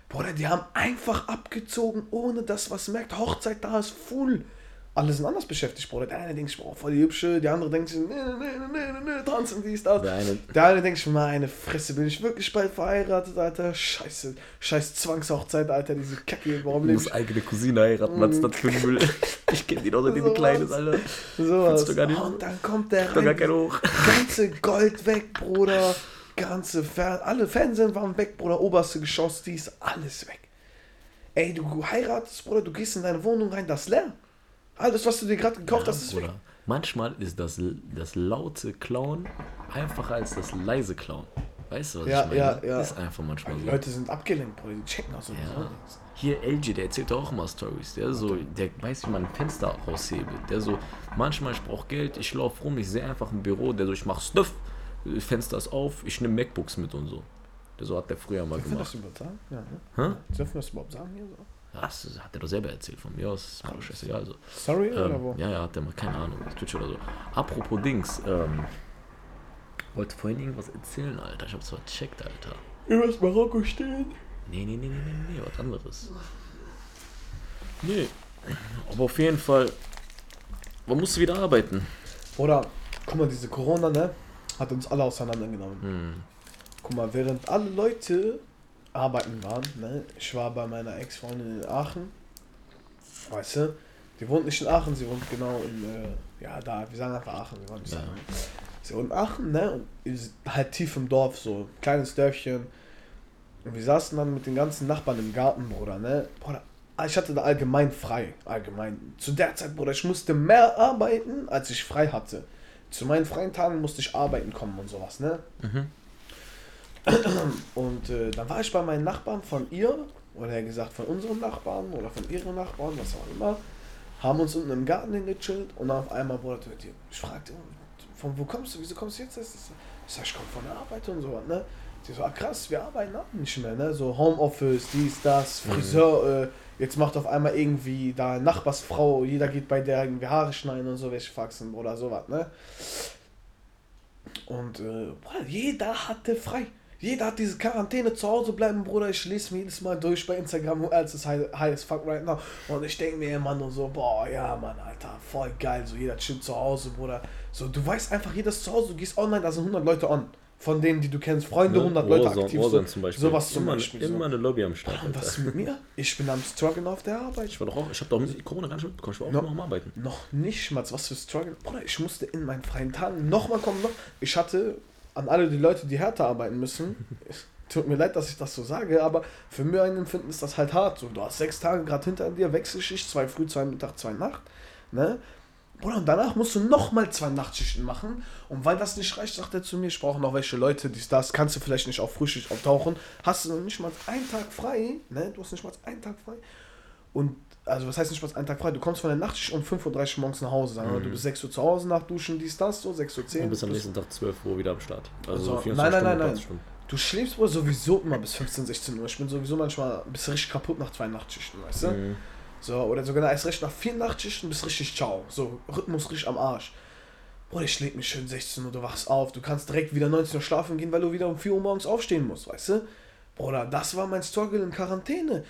Bruder, die haben einfach abgezogen, ohne dass was merkt. Hochzeit da ist full. Alle sind anders beschäftigt, Bruder. Der eine denkt sich, boah, voll die hübsche. Der andere denkt sich, nee, nee, nee, nee, nee, nee, tanzen, dies, das. Der eine, Der eine denkt sich, meine Fresse, bin ich wirklich bald verheiratet, Alter? Scheiße. Scheiß Zwangshochzeit, Alter, diese Kacke. Warum lebe ich eigene Cousine heiraten, was ist das für ein Müll? Ich kenne die doch, seitdem Sowas. klein ist, Alter. sowas? Findest du gar nicht- Und dann kommt der Doch gar rein, kein Hoch. ganze Gold weg, Bruder. Ganze Fer alle Fernsehen waren weg, Bruder. Oberste Geschoss, dies, alles weg. Ey, du heiratest, Bruder, du gehst in deine Wohnung rein, das ist leer. Alles, was du dir gerade gekauft hast, ist weg. Bruder. Manchmal ist das, das laute Klauen einfacher als das leise Klauen. Weißt du, was Ja, ich meine? ja, ja. Ist einfach manchmal Die so. Leute sind abgelenkt, Bruder, die checken auch so Ja. Hier LG, der erzählt auch immer Stories. Der so, der weiß, wie man ein Fenster raushebelt. Der so, manchmal ich brauche Geld, ich laufe rum, ich sehe einfach ein Büro, der so, ich mach Stuff, Fenster ist auf, ich nehme MacBooks mit und so. Der so hat der früher mal Dürfen wir das gemacht. überhaupt sagen? Ja, ne? Hä? Dürfen wir das überhaupt sagen hier so? Das hat er doch selber erzählt von mir aus. Ist mir doch scheißegal. Also. Sorry oder Ähm, wo? ja, ja, hat der mal, keine Ahnung, Twitch oder so. Apropos Dings, ähm, wollte vorhin irgendwas erzählen, Alter. Ich hab's vercheckt, Alter. Übers Marokko stehen. Nee, nee, nee, nee, nee, nee, was anderes. Nee. Aber auf jeden Fall, man muss wieder arbeiten. Oder, guck mal, diese Corona, ne? Hat uns alle auseinandergenommen. Hm. Guck mal, während alle Leute arbeiten waren, ne? Ich war bei meiner Ex-Freundin in Aachen. Weißt du? Die wohnt nicht in Aachen, sie wohnt genau in, äh, ja, da, wir sagen einfach Aachen, wir wollen nicht Ja. sagen. Sie wohnt in Aachen, ne? Und ist halt tief im Dorf, so, kleines Dörfchen. Und wir saßen dann mit den ganzen Nachbarn im Garten, Bruder, ne? Bruder, ich hatte da allgemein frei, allgemein. Zu der Zeit, Bruder, ich musste mehr arbeiten, als ich frei hatte. Zu meinen freien Tagen musste ich arbeiten kommen und sowas, ne? Mhm. Und äh, dann war ich bei meinen Nachbarn von ihr, oder gesagt von unseren Nachbarn oder von ihren Nachbarn, was auch immer, haben uns unten im Garten hingechillt und dann auf einmal wurde die, ich fragte, von wo kommst du, wieso kommst du jetzt? Ich sag, ich komme von der Arbeit und so was, ne? Die so, ah krass, wir arbeiten auch nicht mehr, ne? So Homeoffice, dies, das, Friseur, äh, jetzt macht auf einmal irgendwie da Nachbarsfrau, jeder geht bei der irgendwie Haare schneiden und so welche Faxen oder sowas, ne? Und äh, Bruder, jeder hatte frei. Jeder hat diese Quarantäne zu Hause bleiben, Bruder. Ich lese mir jedes Mal durch bei Instagram, als es high, high as fuck right now. Und ich denke mir immer nur so, boah, ja, Mann, Alter, voll geil. So, jeder chillt zu Hause, Bruder. So, du weißt einfach, jedes zu Hause, du gehst online, da sind 100 Leute on. Von denen, die du kennst, Freunde, 100 Leute Warzone, aktiv. Warzone so, zum Beispiel. Sowas zum immer, Beispiel. Immer so. eine Lobby am Start. Und was ist mit mir? Ich bin am Struggeln auf der Arbeit. Ich war doch auch, ich hab doch mit Corona gar nicht mitbekommen. Ich war auch No. noch am Arbeiten. Noch nicht mal, was für Struggle. Bruder, ich musste in meinen freien Tagen nochmal kommen. Noch. Ich hatte an alle die Leute, die härter arbeiten müssen. Tut mir leid, dass ich das so sage, aber für mir ein Empfinden ist das halt hart. So, du hast sechs Tage gerade hinter dir, Wechselschicht, zwei früh, zwei Mittag, zwei Nacht. Ne? Bruder, und danach musst du nochmal zwei Nachtschichten machen. Und weil das nicht reicht, sagt er zu mir, ich brauche noch welche Leute, dies, das, kannst du vielleicht nicht auf Frühschicht auftauchen. Hast du noch nicht mal einen Tag frei, ne? Du hast nicht mal einen Tag frei. Und, also was heißt nicht mal einen Tag frei? Du kommst von der Nachtschicht um 5.30 Uhr morgens nach Hause. Sagen wir, Mhm. du bist 6 Uhr zu Hause nach Duschen, dies, das, so, 6.10 Uhr. Und bis am nächsten Tag 12 Uhr wieder am Start. Also, Also, 24 nein, nein, nein, nein. 20 Stunden. Du schläfst wohl sowieso immer bis 15, 16 Uhr. Ich bin sowieso manchmal bisschen richtig kaputt nach zwei Nachtschichten, weißt du? Mhm. So, oder sogar erst recht nach vier Nachtschichten bist richtig ciao. So, Rhythmus richtig am Arsch. Bruder, ich leg mich schön 16 Uhr, du wachst auf, du kannst direkt wieder 19 Uhr schlafen gehen, weil du wieder um 4 Uhr morgens aufstehen musst, weißt du? Bruder, das war mein Struggle in Quarantäne.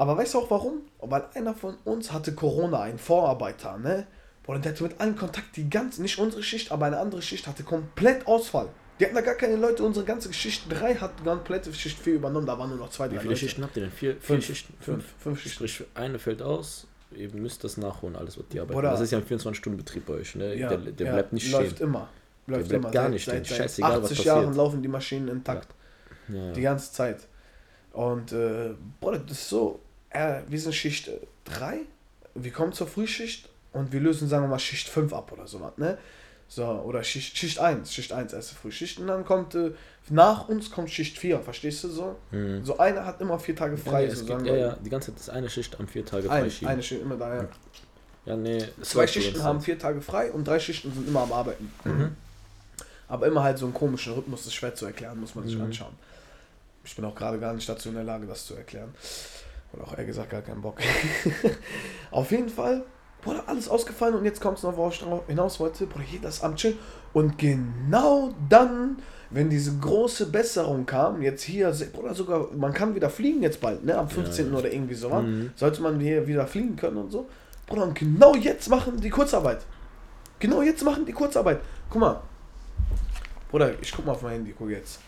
Aber weißt du auch warum? Weil einer von uns hatte Corona, ein Vorarbeiter, ne? Boah, der hatte mit allen Kontakt, die ganze, nicht unsere Schicht, aber eine andere Schicht hatte komplett Ausfall. Die hatten da gar keine Leute, unsere ganze Schicht 3 hat komplette Schicht 4 übernommen, da waren nur noch zwei, Wie drei viele Leute. Schichten habt ihr denn? Vier, vier Fünf. Schichten? Fünf. Fünf Schichten. Sprich, eine fällt aus, ihr müsst das nachholen, alles, was die arbeiten. Bruder. das ist ja ein 24-Stunden-Betrieb bei euch, ne? Ja, der der ja, bleibt nicht läuft stehen. immer. Läuft bleibt immer. gar nicht seit, stehen. seit Scheißegal, was 80 passiert. Jahren laufen die Maschinen intakt. Ja. Die ganze Zeit. Und, äh, Bruder, das ist so, äh, wir sind Schicht 3, wir kommen zur Frühschicht und wir lösen, sagen wir mal, Schicht 5 ab oder sowas, ne? So, oder Schicht, Schicht 1, Schicht 1, erste Frühschicht. Und dann kommt, äh, nach uns kommt Schicht 4, verstehst du so? Mhm. So einer hat immer vier Tage Ja, frei, nee, so es sagen gibt, ja, ja, die ganze Zeit ist eine Schicht am vier Tage Ein, freischieben. eine Schicht immer da, ja. Ja, nee, Zwei Schichten haben vier Tage frei und drei Schichten sind immer am Arbeiten. Mhm. Aber immer halt so einen komischen Rhythmus, das ist schwer zu erklären, muss man sich Mhm. anschauen. Ich bin auch gerade gar nicht dazu in der Lage, das zu erklären. Oder auch eher gesagt, gar keinen Bock. Auf jeden Fall, Bruder, alles ausgefallen und jetzt kommt es noch, worauf ich hinaus wollte. Bruder, hier das Amt chillen. Und genau dann, wenn diese große Besserung kam, jetzt hier, Bruder, sogar, man kann wieder fliegen jetzt bald, ne? Am 15. ja. oder irgendwie so, wa? Mhm. sollte man hier wieder fliegen können und so. Bruder, und genau jetzt machen die Kurzarbeit. Genau jetzt machen die Kurzarbeit. Guck mal. Bruder, ich guck mal auf mein Handy, guck jetzt.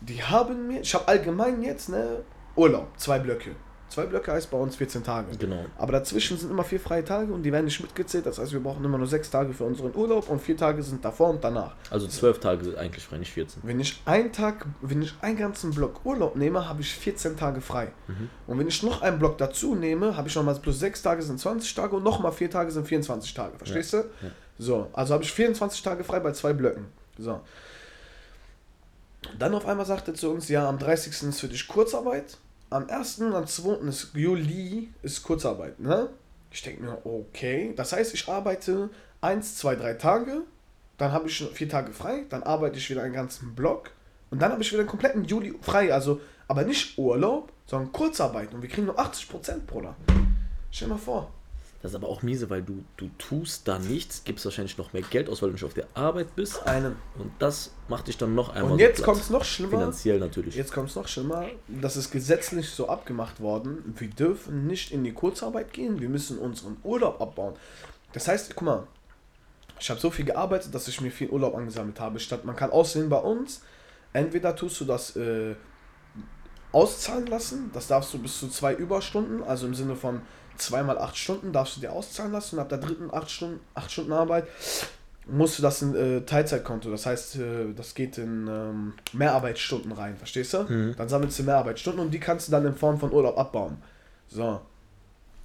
Die haben mir, ich habe allgemein jetzt, ne, Urlaub, zwei Blöcke. Zwei Blöcke heißt bei uns 14 Tage. Genau. Aber dazwischen sind immer vier freie Tage und die werden nicht mitgezählt. Das heißt, wir brauchen immer nur sechs Tage für unseren Urlaub und vier Tage sind davor und danach. Also zwölf Tage sind eigentlich frei, nicht 14. Wenn ich einen Tag, wenn ich einen ganzen Block Urlaub nehme, habe ich 14 Tage frei. Mhm. Und wenn ich noch einen Block dazu nehme, habe ich nochmal plus sechs Tage sind 20 Tage und nochmal vier Tage sind 24 Tage. Verstehst du? ja. So, also habe ich 24 Tage frei bei zwei Blöcken. So. Dann auf einmal sagte er zu uns, ja, am 30. ist für dich Kurzarbeit, am 1. und am 2. ist Juli ist Kurzarbeit, ne? Ich denke mir, okay, das heißt, ich arbeite 1, 2, 3 Tage, dann habe ich vier Tage frei, dann arbeite ich wieder einen ganzen Block und dann habe ich wieder einen kompletten Juli frei, also, aber nicht Urlaub, sondern Kurzarbeit und wir kriegen nur 80%, Bruder. Stell dir mal vor. Das ist aber auch miese, weil du, du tust da nichts, gibst wahrscheinlich noch mehr Geld aus, weil du nicht auf der Arbeit bist. Einen. Und das macht dich dann noch einmal Und so jetzt platt. kommt es noch schlimmer. Finanziell natürlich. Jetzt kommt es noch schlimmer. Das ist gesetzlich so abgemacht worden. Wir dürfen nicht in die Kurzarbeit gehen. Wir müssen unseren Urlaub abbauen. Das heißt, guck mal, ich habe so viel gearbeitet, dass ich mir viel Urlaub angesammelt habe. Statt man kann aussehen bei uns, entweder tust du das äh, auszahlen lassen, das darfst du bis zu zwei Überstunden, also im Sinne von zweimal acht Stunden darfst du dir auszahlen lassen und ab der dritten acht Stunden, acht Stunden Arbeit musst du das in äh, Teilzeitkonto, das heißt, äh, das geht in ähm, Mehrarbeitsstunden rein, verstehst du? Mhm. Dann sammelst du Mehrarbeitsstunden und die kannst du dann in Form von Urlaub abbauen. So.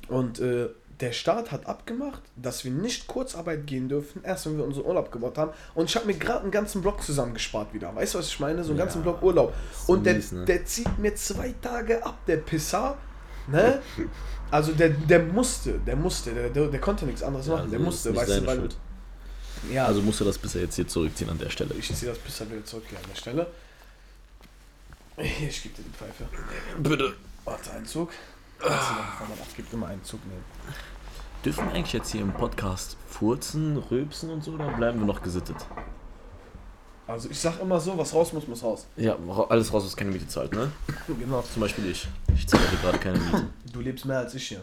Und äh, der Staat hat abgemacht, dass wir nicht Kurzarbeit gehen dürfen, erst wenn wir unseren Urlaub gebaut haben. Und ich habe mir gerade einen ganzen Block zusammengespart wieder. Weißt du, was ich meine? So einen Ja, ganzen Block Urlaub. Und der, mies, ne? der zieht mir zwei Tage ab, der Pisser. Ne? Also der, der musste, der musste, der, der, der konnte nichts anderes Ja, machen. der also musste, ist nicht weißt du, weil. Schuld. Ja, Also musst du das bisher jetzt hier zurückziehen an der Stelle. ich ziehe das Pisser wieder zurück hier an der Stelle. Ich gebe dir die Pfeife. Bitte. Warte, einen Zug. Man abgibt, immer einen Zug nehmen. Dürfen wir eigentlich jetzt hier im Podcast furzen, rülpsen und so, oder bleiben wir noch gesittet? Also ich sag immer so, was raus muss, muss raus. Ja, alles raus, was keine Miete zahlt, ne? Genau. Zum Beispiel ich. Ich zahle hier gerade keine Miete. Du lebst mehr als ich hier.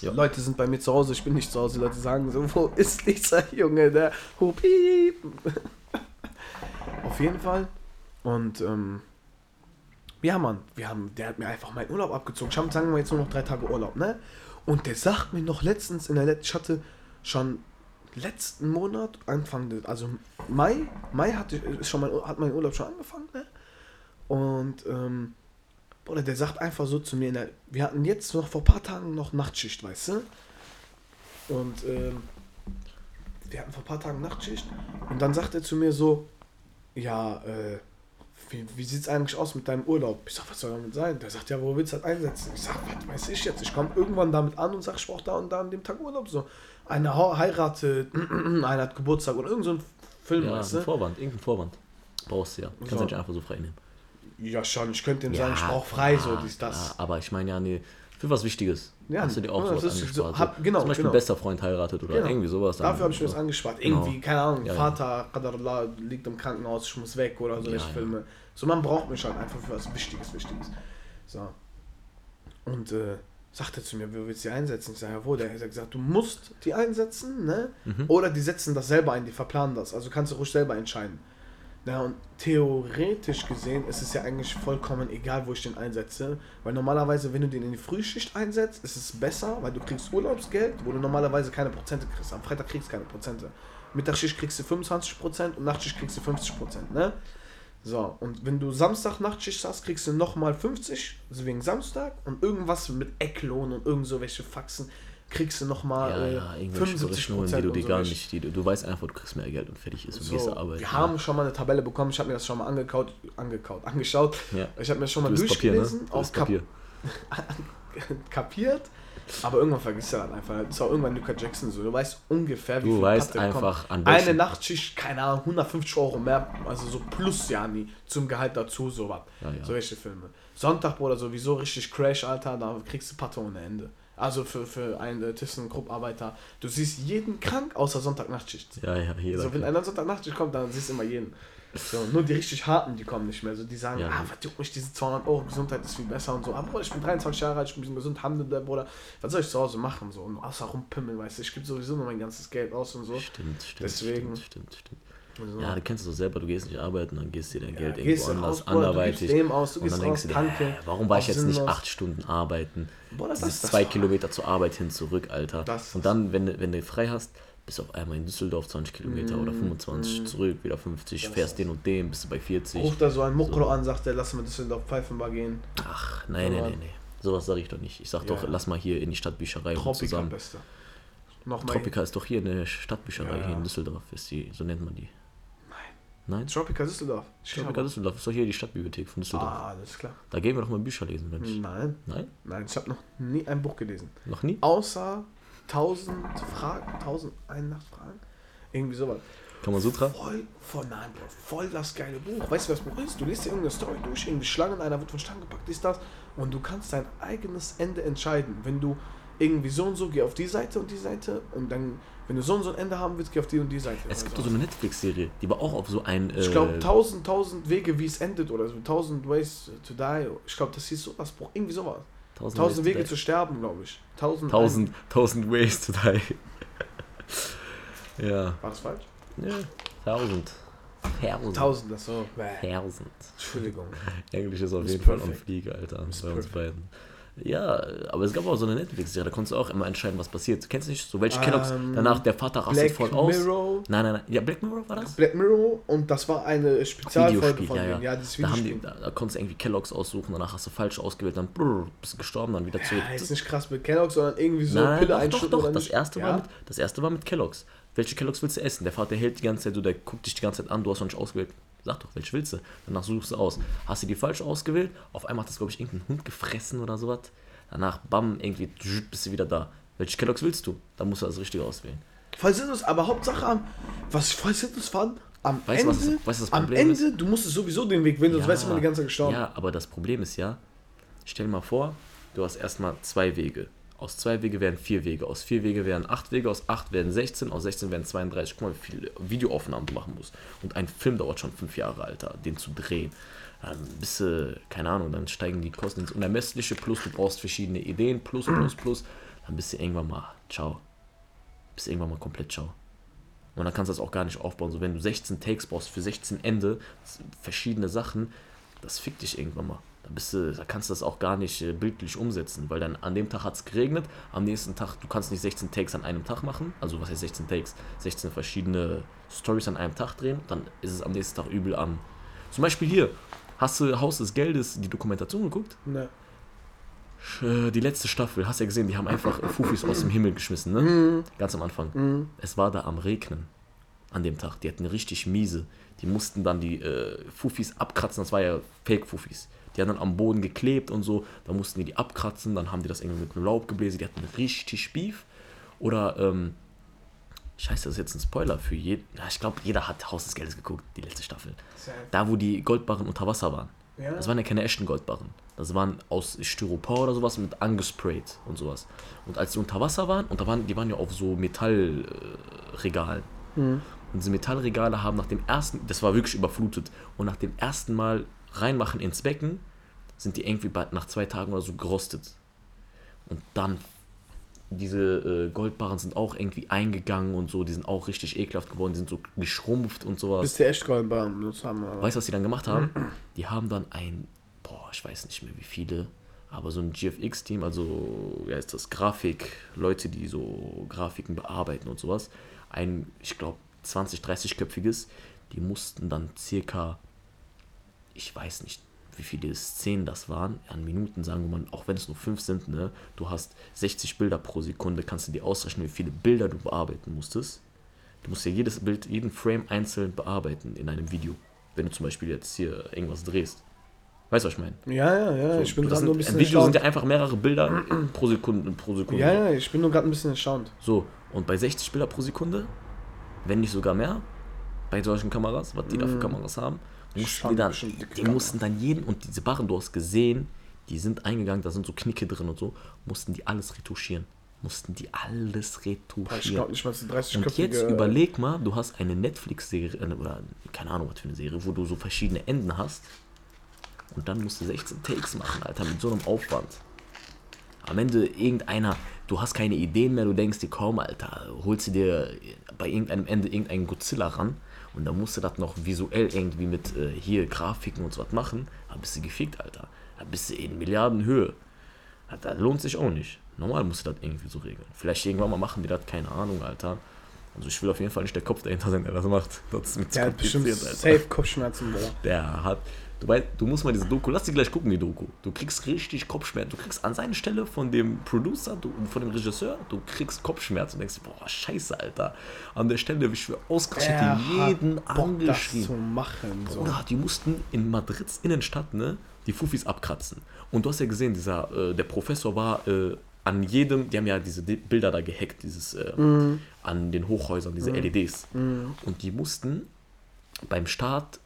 Ja. Leute sind bei mir zu Hause, ich bin nicht zu Hause. Leute sagen so, wo ist dieser Junge, der Hupiep. Auf jeden Fall. Und ähm, ja, Mann, wir haben, der hat mir einfach meinen Urlaub abgezogen. Ich habe, sagen wir jetzt nur noch drei Tage Urlaub, ne? Und der sagt mir noch letztens in der Let ich hatte schon letzten Monat, Anfang, also Mai, Mai hatte, ist schon mein, hat mein Urlaub schon angefangen, ne? Und ähm, Bruder, der sagt einfach so zu mir, der, wir hatten jetzt noch vor ein paar Tagen noch Nachtschicht, weißt du? Und ähm, wir hatten vor ein paar Tagen Nachtschicht und dann sagt er zu mir so, ja, äh, wie, wie sieht es eigentlich aus mit deinem Urlaub? Ich sag, was soll damit sein? Der sagt, ja, wo willst du das einsetzen? Ich sag, was weiß ich jetzt? Ich komme irgendwann damit an und sag, ich brauche da und da an dem Tag Urlaub. So, einer heiratet, einer hat Geburtstag oder irgend so ein Film, Ja, weißt ein du? Vorwand, irgendein Vorwand. Brauchst du ja. Kannst So. du nicht einfach so frei nehmen. Ja, schon, ich könnte ihm sagen, ich brauche frei, so dies, das. Ja, aber ich meine ja, nee, für was Wichtiges. Ja, Hast du dir auch ja, sowas angespart. so- hab- genau, Zum Beispiel genau. bester Freund heiratet oder Genau. irgendwie sowas. Dafür habe ich mir das angespart. Genau. Irgendwie, keine Ahnung, Ja. Vater, Qadarullah, liegt im Krankenhaus, ich muss weg oder so, Ja, filme. So, man braucht mich halt einfach für was Wichtiges, Wichtiges. So. Und äh, sagt er zu mir, wie willst du die einsetzen? Ich sage, ja, wo? Der hat gesagt, du musst die einsetzen, ne? Mhm. Oder die setzen das selber ein, die verplanen das. Also kannst du ruhig selber entscheiden. Ja, und theoretisch gesehen ist es ja eigentlich vollkommen egal, wo ich den einsetze. Weil normalerweise, wenn du den in die Frühschicht einsetzt, ist es besser, weil du kriegst Urlaubsgeld, wo du normalerweise keine Prozente kriegst. Am Freitag kriegst du keine Prozente. Mittagsschicht kriegst du 25% und Nachtschicht kriegst du 50%, ne? So, und wenn du Samstag Nachtschicht hast, kriegst du nochmal 50%, also wegen Samstag und irgendwas mit Ecklohn und irgend so welche Faxen kriegst du nochmal Ja, äh, ja, irgendwelche 75 Berechnungen, die du und dir so gar nicht, die du, du weißt einfach, du kriegst mehr Geld und fertig ist und so, gehst zur Arbeit. wir haben schon mal eine Tabelle bekommen, ich habe mir das schon mal angekaut, angekaut, angeschaut. ja. Ich habe mir das schon mal Du bist Papier, ne? durchgelesen, auf Papier. kapiert, aber irgendwann vergisst du dann einfach. Das ist auch irgendwann Luca Jackson so. Du weißt ungefähr, wie Du viel weißt Patte kommt. einfach an Eine Nachtschicht, keine Ahnung, 150 Euro mehr, also so plus Jani zum Gehalt dazu, so was. Ja, ja. So welche Filme. Sonntag, Bruder, sowieso richtig Crash, Alter, da kriegst du Patte ohne Ende. Also für, für einen äh, ThyssenKrupp-Arbeiter. Du siehst jeden krank, außer Sonntag-Nachtschicht. Ja, ja, jeder. So, wenn einer Sonntag-Nachtschicht kommt, dann siehst du immer jeden. So, nur die richtig harten, die kommen nicht mehr. So, die sagen, Ja. ah, was juckt mich diese 200 Euro, Gesundheit ist viel besser und so. Aber Bruder, ich bin 23 Jahre alt, ich bin gesund, handel, Bruder. Was soll ich zu Hause machen? So, und außer rumpimmeln, weißt du, ich gebe sowieso nur mein ganzes Geld aus und so. Stimmt, stimmt. Deswegen. Stimmt, stimmt, stimmt. Also, Ja, du kennst es doch selber, du gehst nicht arbeiten, dann gehst dir dein ja, Geld irgendwo du anders, du anderweitig. dem aus, du Und dann denkst du dir, äh, warum war ich jetzt nicht acht Stunden arbeiten? Bruder, das ist das zwei doch. Kilometer zur Arbeit hin, zurück, Alter. Das Und dann, wenn, du- wenn du frei hast, bist du auf einmal in Düsseldorf 20 Kilometer oder 25, zurück, wieder 50, Mm, Das fährst den und den, bist du bei 40. Ruft da so ein Mokro an, sagt er, lass mal Düsseldorf Pfeifenbar gehen. Ach, nein, nein, nein, nein. Sowas sage ich doch nicht. Ich sag Ja. doch, lass mal hier in die Stadtbücherei und Tropika, zusammen. Beste. Nochmal. Tropika ist doch hier eine Stadtbücherei Ja. hier in Düsseldorf, ist die, so nennt man die. Nein? Tropika Düsseldorf. Tropika Düsseldorf ist doch hier die Stadtbibliothek von Düsseldorf. Ah, alles klar. Da gehen wir doch mal Bücher lesen, nicht? Nein, Nein? nein, ich habe noch nie ein Buch gelesen. Noch nie? Außer 1000 Fragen, 1001 Nachtfragen. Irgendwie sowas. Kamasutra? Voll, voll, nein, Bro, voll das geile Buch. Weißt du, was das Buch ist? Du liest dir irgendeine Story durch, irgendwie Schlangen, einer wird von Schlangen gepackt, ist das. Und du kannst dein eigenes Ende entscheiden. Wenn du irgendwie so und so, geh auf die Seite und die Seite. Und dann, wenn du so und so ein Ende haben willst, geh auf die und die Seite. Es gibt so. doch so eine Netflix-Serie, die war auch auf so ein. Äh, Ich glaube, 1000, 1000 Wege, wie es endet oder so. 1000 Ways to die. Ich glaube, das hieß sowas. Irgendwie sowas. 1000 1000 Ways Wege to zu sterben, glaube ich. 1000. 1000, 1000 Ways to die. ja. War das falsch? ja. 1000. 1000. 1000, das so. Bäh. 1000. Entschuldigung. Englisch ist auf Miss jeden Fall am Perfect. Fliege, Alter. Miss bei uns Perfect. beiden. Ja, aber es gab auch so eine Netflix-Serie, da konntest du auch immer entscheiden, was passiert. Kennst du nicht? So welche Kelloggs? Ähm, Danach der Vater rastet Black voll aus. Mirror. Nein, nein, nein. Ja, Black Mirror war das? Black Mirror und das war eine Spezialfolge Videospiel, von ja, ja. Ja, dieses Da, haben die, da, da konntest du irgendwie Kelloggs aussuchen, danach hast du falsch ausgewählt, dann brrr, bist du gestorben, dann wieder zurück. Ja, ist nicht krass mit Kellogg, sondern irgendwie so Nein, Pille doch, doch, doch. oder Das erste, ja? war mit, das erste war mit Kelloggs. Welche Kelloggs willst du essen? Der Vater hält die ganze Zeit so, der guckt dich die ganze Zeit an, du hast noch nicht ausgewählt. Sag doch, welche willst du? Danach suchst du aus. Hast du die falsch ausgewählt? Auf einmal hat das, glaube ich, irgendein Hund gefressen oder sowas. Danach, bam, irgendwie bist du wieder da. Welche Kelloggs willst du? Dann musst du das Richtige auswählen. Voll sinnlos, aber Hauptsache, am- was ich voll sinnlos fand, am Weißt du, Ende, was weißt du, was am Ende, du musstest sowieso den Weg wählen, sonst wärst du mal die ganze Zeit gestorben. Ja, aber das Problem ist ja, stell dir mal vor, du hast erstmal zwei Wege. Aus zwei Wege werden vier Wege, aus vier Wege werden acht Wege, aus acht werden 16, aus 16 werden 32. Guck mal, wie viele Videoaufnahmen du machen musst. Und ein Film dauert schon fünf Jahre, Alter, den zu drehen. Dann bist du, keine Ahnung, dann steigen die Kosten ins Unermessliche, plus du brauchst verschiedene Ideen, plus, plus, plus. Dann bist du irgendwann mal, ciao. Bist irgendwann mal komplett ciao. Und dann kannst du das auch gar nicht aufbauen. So, wenn du 16 Takes brauchst für 16 Ende, verschiedene Sachen, das fickt dich irgendwann mal. Da, bist du, da kannst du das auch gar nicht äh, bildlich umsetzen, weil dann an dem Tag hat es geregnet, am nächsten Tag, du kannst nicht 16 Takes an einem Tag machen, also was heißt 16 Takes? 16 verschiedene Stories an einem Tag drehen, dann ist es am nächsten Tag übel am. Zum Beispiel hier, hast du Haus des Geldes die Dokumentation geguckt? Ne. Die letzte Staffel, hast du ja gesehen, die haben einfach Fufis aus dem Himmel geschmissen, ne? Mhm. Ganz am Anfang. Mhm. Es war da am Regnen an dem Tag. Die hatten richtig miese. Die mussten dann die äh, Fufis abkratzen. Das war ja Fake-Fufis. Die haben dann am Boden geklebt und so. Da mussten die die abkratzen. Dann haben die das irgendwie mit einem Laub gebläsen. Die hatten richtig Beef. Oder, ähm, scheiße, das ist jetzt ein Spoiler für jeden. Ja, ich glaube, jeder hat Haus des Geldes geguckt, die letzte Staffel. Da, wo die Goldbarren unter Wasser waren. Ja. Das waren ja keine echten Goldbarren. Das waren aus Styropor oder sowas mit angesprayt und sowas. Und als die unter Wasser waren, und da waren, die waren ja auf so Metallregalen. Äh. Mhm. und diese Metallregale haben nach dem ersten, das war wirklich überflutet, und nach dem ersten Mal reinmachen ins Becken, sind die irgendwie bei, nach zwei Tagen oder so gerostet. Und dann diese äh, Goldbarren sind auch irgendwie eingegangen und so, die sind auch richtig ekelhaft geworden, die sind so geschrumpft und sowas. Bist du echt Goldbarren benutzt haben, aber. Weißt du, was die dann gemacht haben? Die haben dann ein, boah, ich weiß nicht mehr wie viele, aber so ein GFX-Team, also, wie heißt das, Grafik, Leute, die so Grafiken bearbeiten und sowas, ein, ich glaube, 20, 30-köpfiges, die mussten dann circa, ich weiß nicht, wie viele Szenen das waren, an Minuten sagen wir mal, auch wenn es nur 5 sind, ne, du hast 60 Bilder pro Sekunde, kannst du dir ausrechnen, wie viele Bilder du bearbeiten musstest. Du musst ja jedes Bild, jeden Frame einzeln bearbeiten in einem Video, wenn du zum Beispiel jetzt hier irgendwas drehst. Weißt du, was ich meine? Ja, ja, ja. So, ich bin gerade nur ein bisschen ein Video sind ja einfach mehrere Bilder pro Sekunde, pro Sekunde. Ja, ja, ich bin nur gerade ein bisschen erstaunt. So, und bei 60 Bilder pro Sekunde, wenn nicht sogar mehr, bei solchen Kameras, was die da für Kameras haben, mussten die dann, die mussten dann jeden, und diese Barren, du hast gesehen, die sind eingegangen, da sind so Knicke drin und so, mussten die alles retuschieren. Mussten die alles Ich retuschieren. glaube nicht mal zu 30 Und jetzt überleg mal, du hast eine Netflix-Serie, äh, oder keine Ahnung, was für eine Serie, wo du so verschiedene Enden hast. Und dann musst du 16 Takes machen, Alter, mit so einem Aufwand. Am Ende irgendeiner, du hast keine Ideen mehr, du denkst dir, komm, Alter, holst du dir bei irgendeinem Ende irgendeinen Godzilla ran und dann musst du das noch visuell irgendwie mit äh, hier Grafiken und so was machen, da bist du gefickt, Alter. Da bist du in Milliardenhöhe. Das lohnt sich auch nicht. Normal musst du das irgendwie so regeln. Vielleicht irgendwann mal machen die das, keine Ahnung, Alter. Also ich will auf jeden Fall nicht der Kopf dahinter sein, der das macht. Das ist mit Der hat bestimmt Alter. safe Kopfschmerzen, Bruder. Der hat. Du, weißt, du musst mal diese Doku, lass dich gleich gucken, die Doku. Du kriegst richtig Kopfschmerzen. Du kriegst an seiner Stelle von dem Producer, du, von dem Regisseur, du kriegst Kopfschmerzen und denkst, boah, scheiße, Alter. An der Stelle, ich schwör, ausgerechnet Er jeden Bock, das angeschrien. zu machen. So. Oder die mussten in Madrids Innenstadt ne, die Fufis abkratzen. Und du hast ja gesehen, dieser, äh, der Professor war äh, an jedem, die haben ja diese Di- Bilder da gehackt, dieses äh, an den Hochhäusern, diese LEDs. Und die mussten beim Start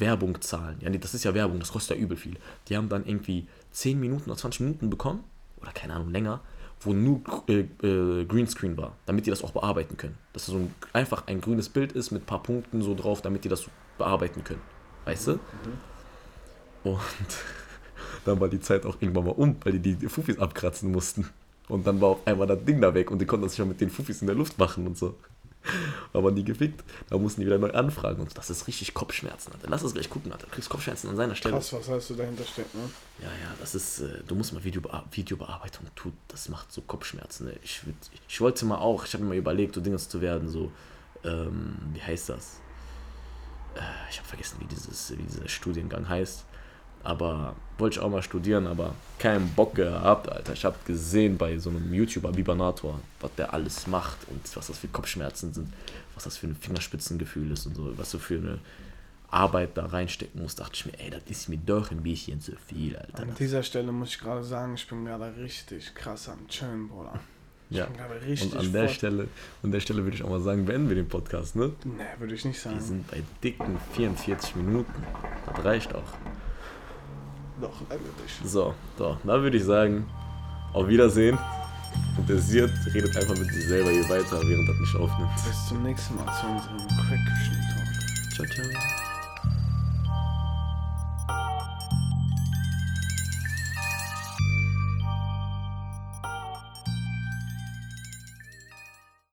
Werbung zahlen. Ja, nee, das ist ja Werbung, das kostet ja übel viel. Die haben dann irgendwie 10 Minuten oder 20 Minuten bekommen, oder keine Ahnung, länger, wo nur äh, äh, Greenscreen war, damit die das auch bearbeiten können. Dass das so ein, einfach ein grünes Bild ist mit ein paar Punkten so drauf, damit die das so bearbeiten können. Weißt du? Und dann war die Zeit auch irgendwann mal um, weil die die Fufis abkratzen mussten. Und dann war auf einmal das Ding da weg und die konnten das schon mit den Fufis in der Luft machen und so. Aber nie gefickt. Da mussten die wieder neu anfragen und das ist richtig Kopfschmerzen. Alter. Lass es gleich gucken, Alter. Du kriegst Kopfschmerzen an seiner Stelle. Krass, was heißt du dahinter steckt, ne? Ja, ja, das ist, äh, du musst mal Videobea Videobearbeitung tun, das macht so Kopfschmerzen. Ne? Ich, ich wollte mal auch, ich habe mir mal überlegt, so Dinges zu werden, so, ähm, wie heißt das? Äh, ich habe vergessen, wie, dieses, wie dieser Studiengang heißt. Aber wollte ich auch mal studieren, aber keinen Bock gehabt, Alter. Ich habe gesehen bei so einem YouTuber Bibanator, was der alles macht und was das für Kopfschmerzen sind, was das für ein Fingerspitzengefühl ist und so, was du für eine Arbeit da reinstecken musst. Dachte ich mir, ey, das ist mir doch ein bisschen zu viel, Alter. An dieser Stelle muss ich gerade sagen, ich bin gerade richtig krass am Chillen, Bruder. Ich Ja. Und an der Stelle, an der Stelle würde ich auch mal sagen, beenden wir den Podcast, ne? Nee, würde ich nicht Wir sagen. sind bei dicken 44 Minuten. Das reicht auch. Doch, eigentlich. So, so, dann würde ich sagen, auf Wiedersehen. Und der Siert redet einfach mit sich selber hier weiter, während das nicht aufnimmt. Bis zum nächsten Mal zu unserem Crack-Küchen-Talk. Ciao, ciao.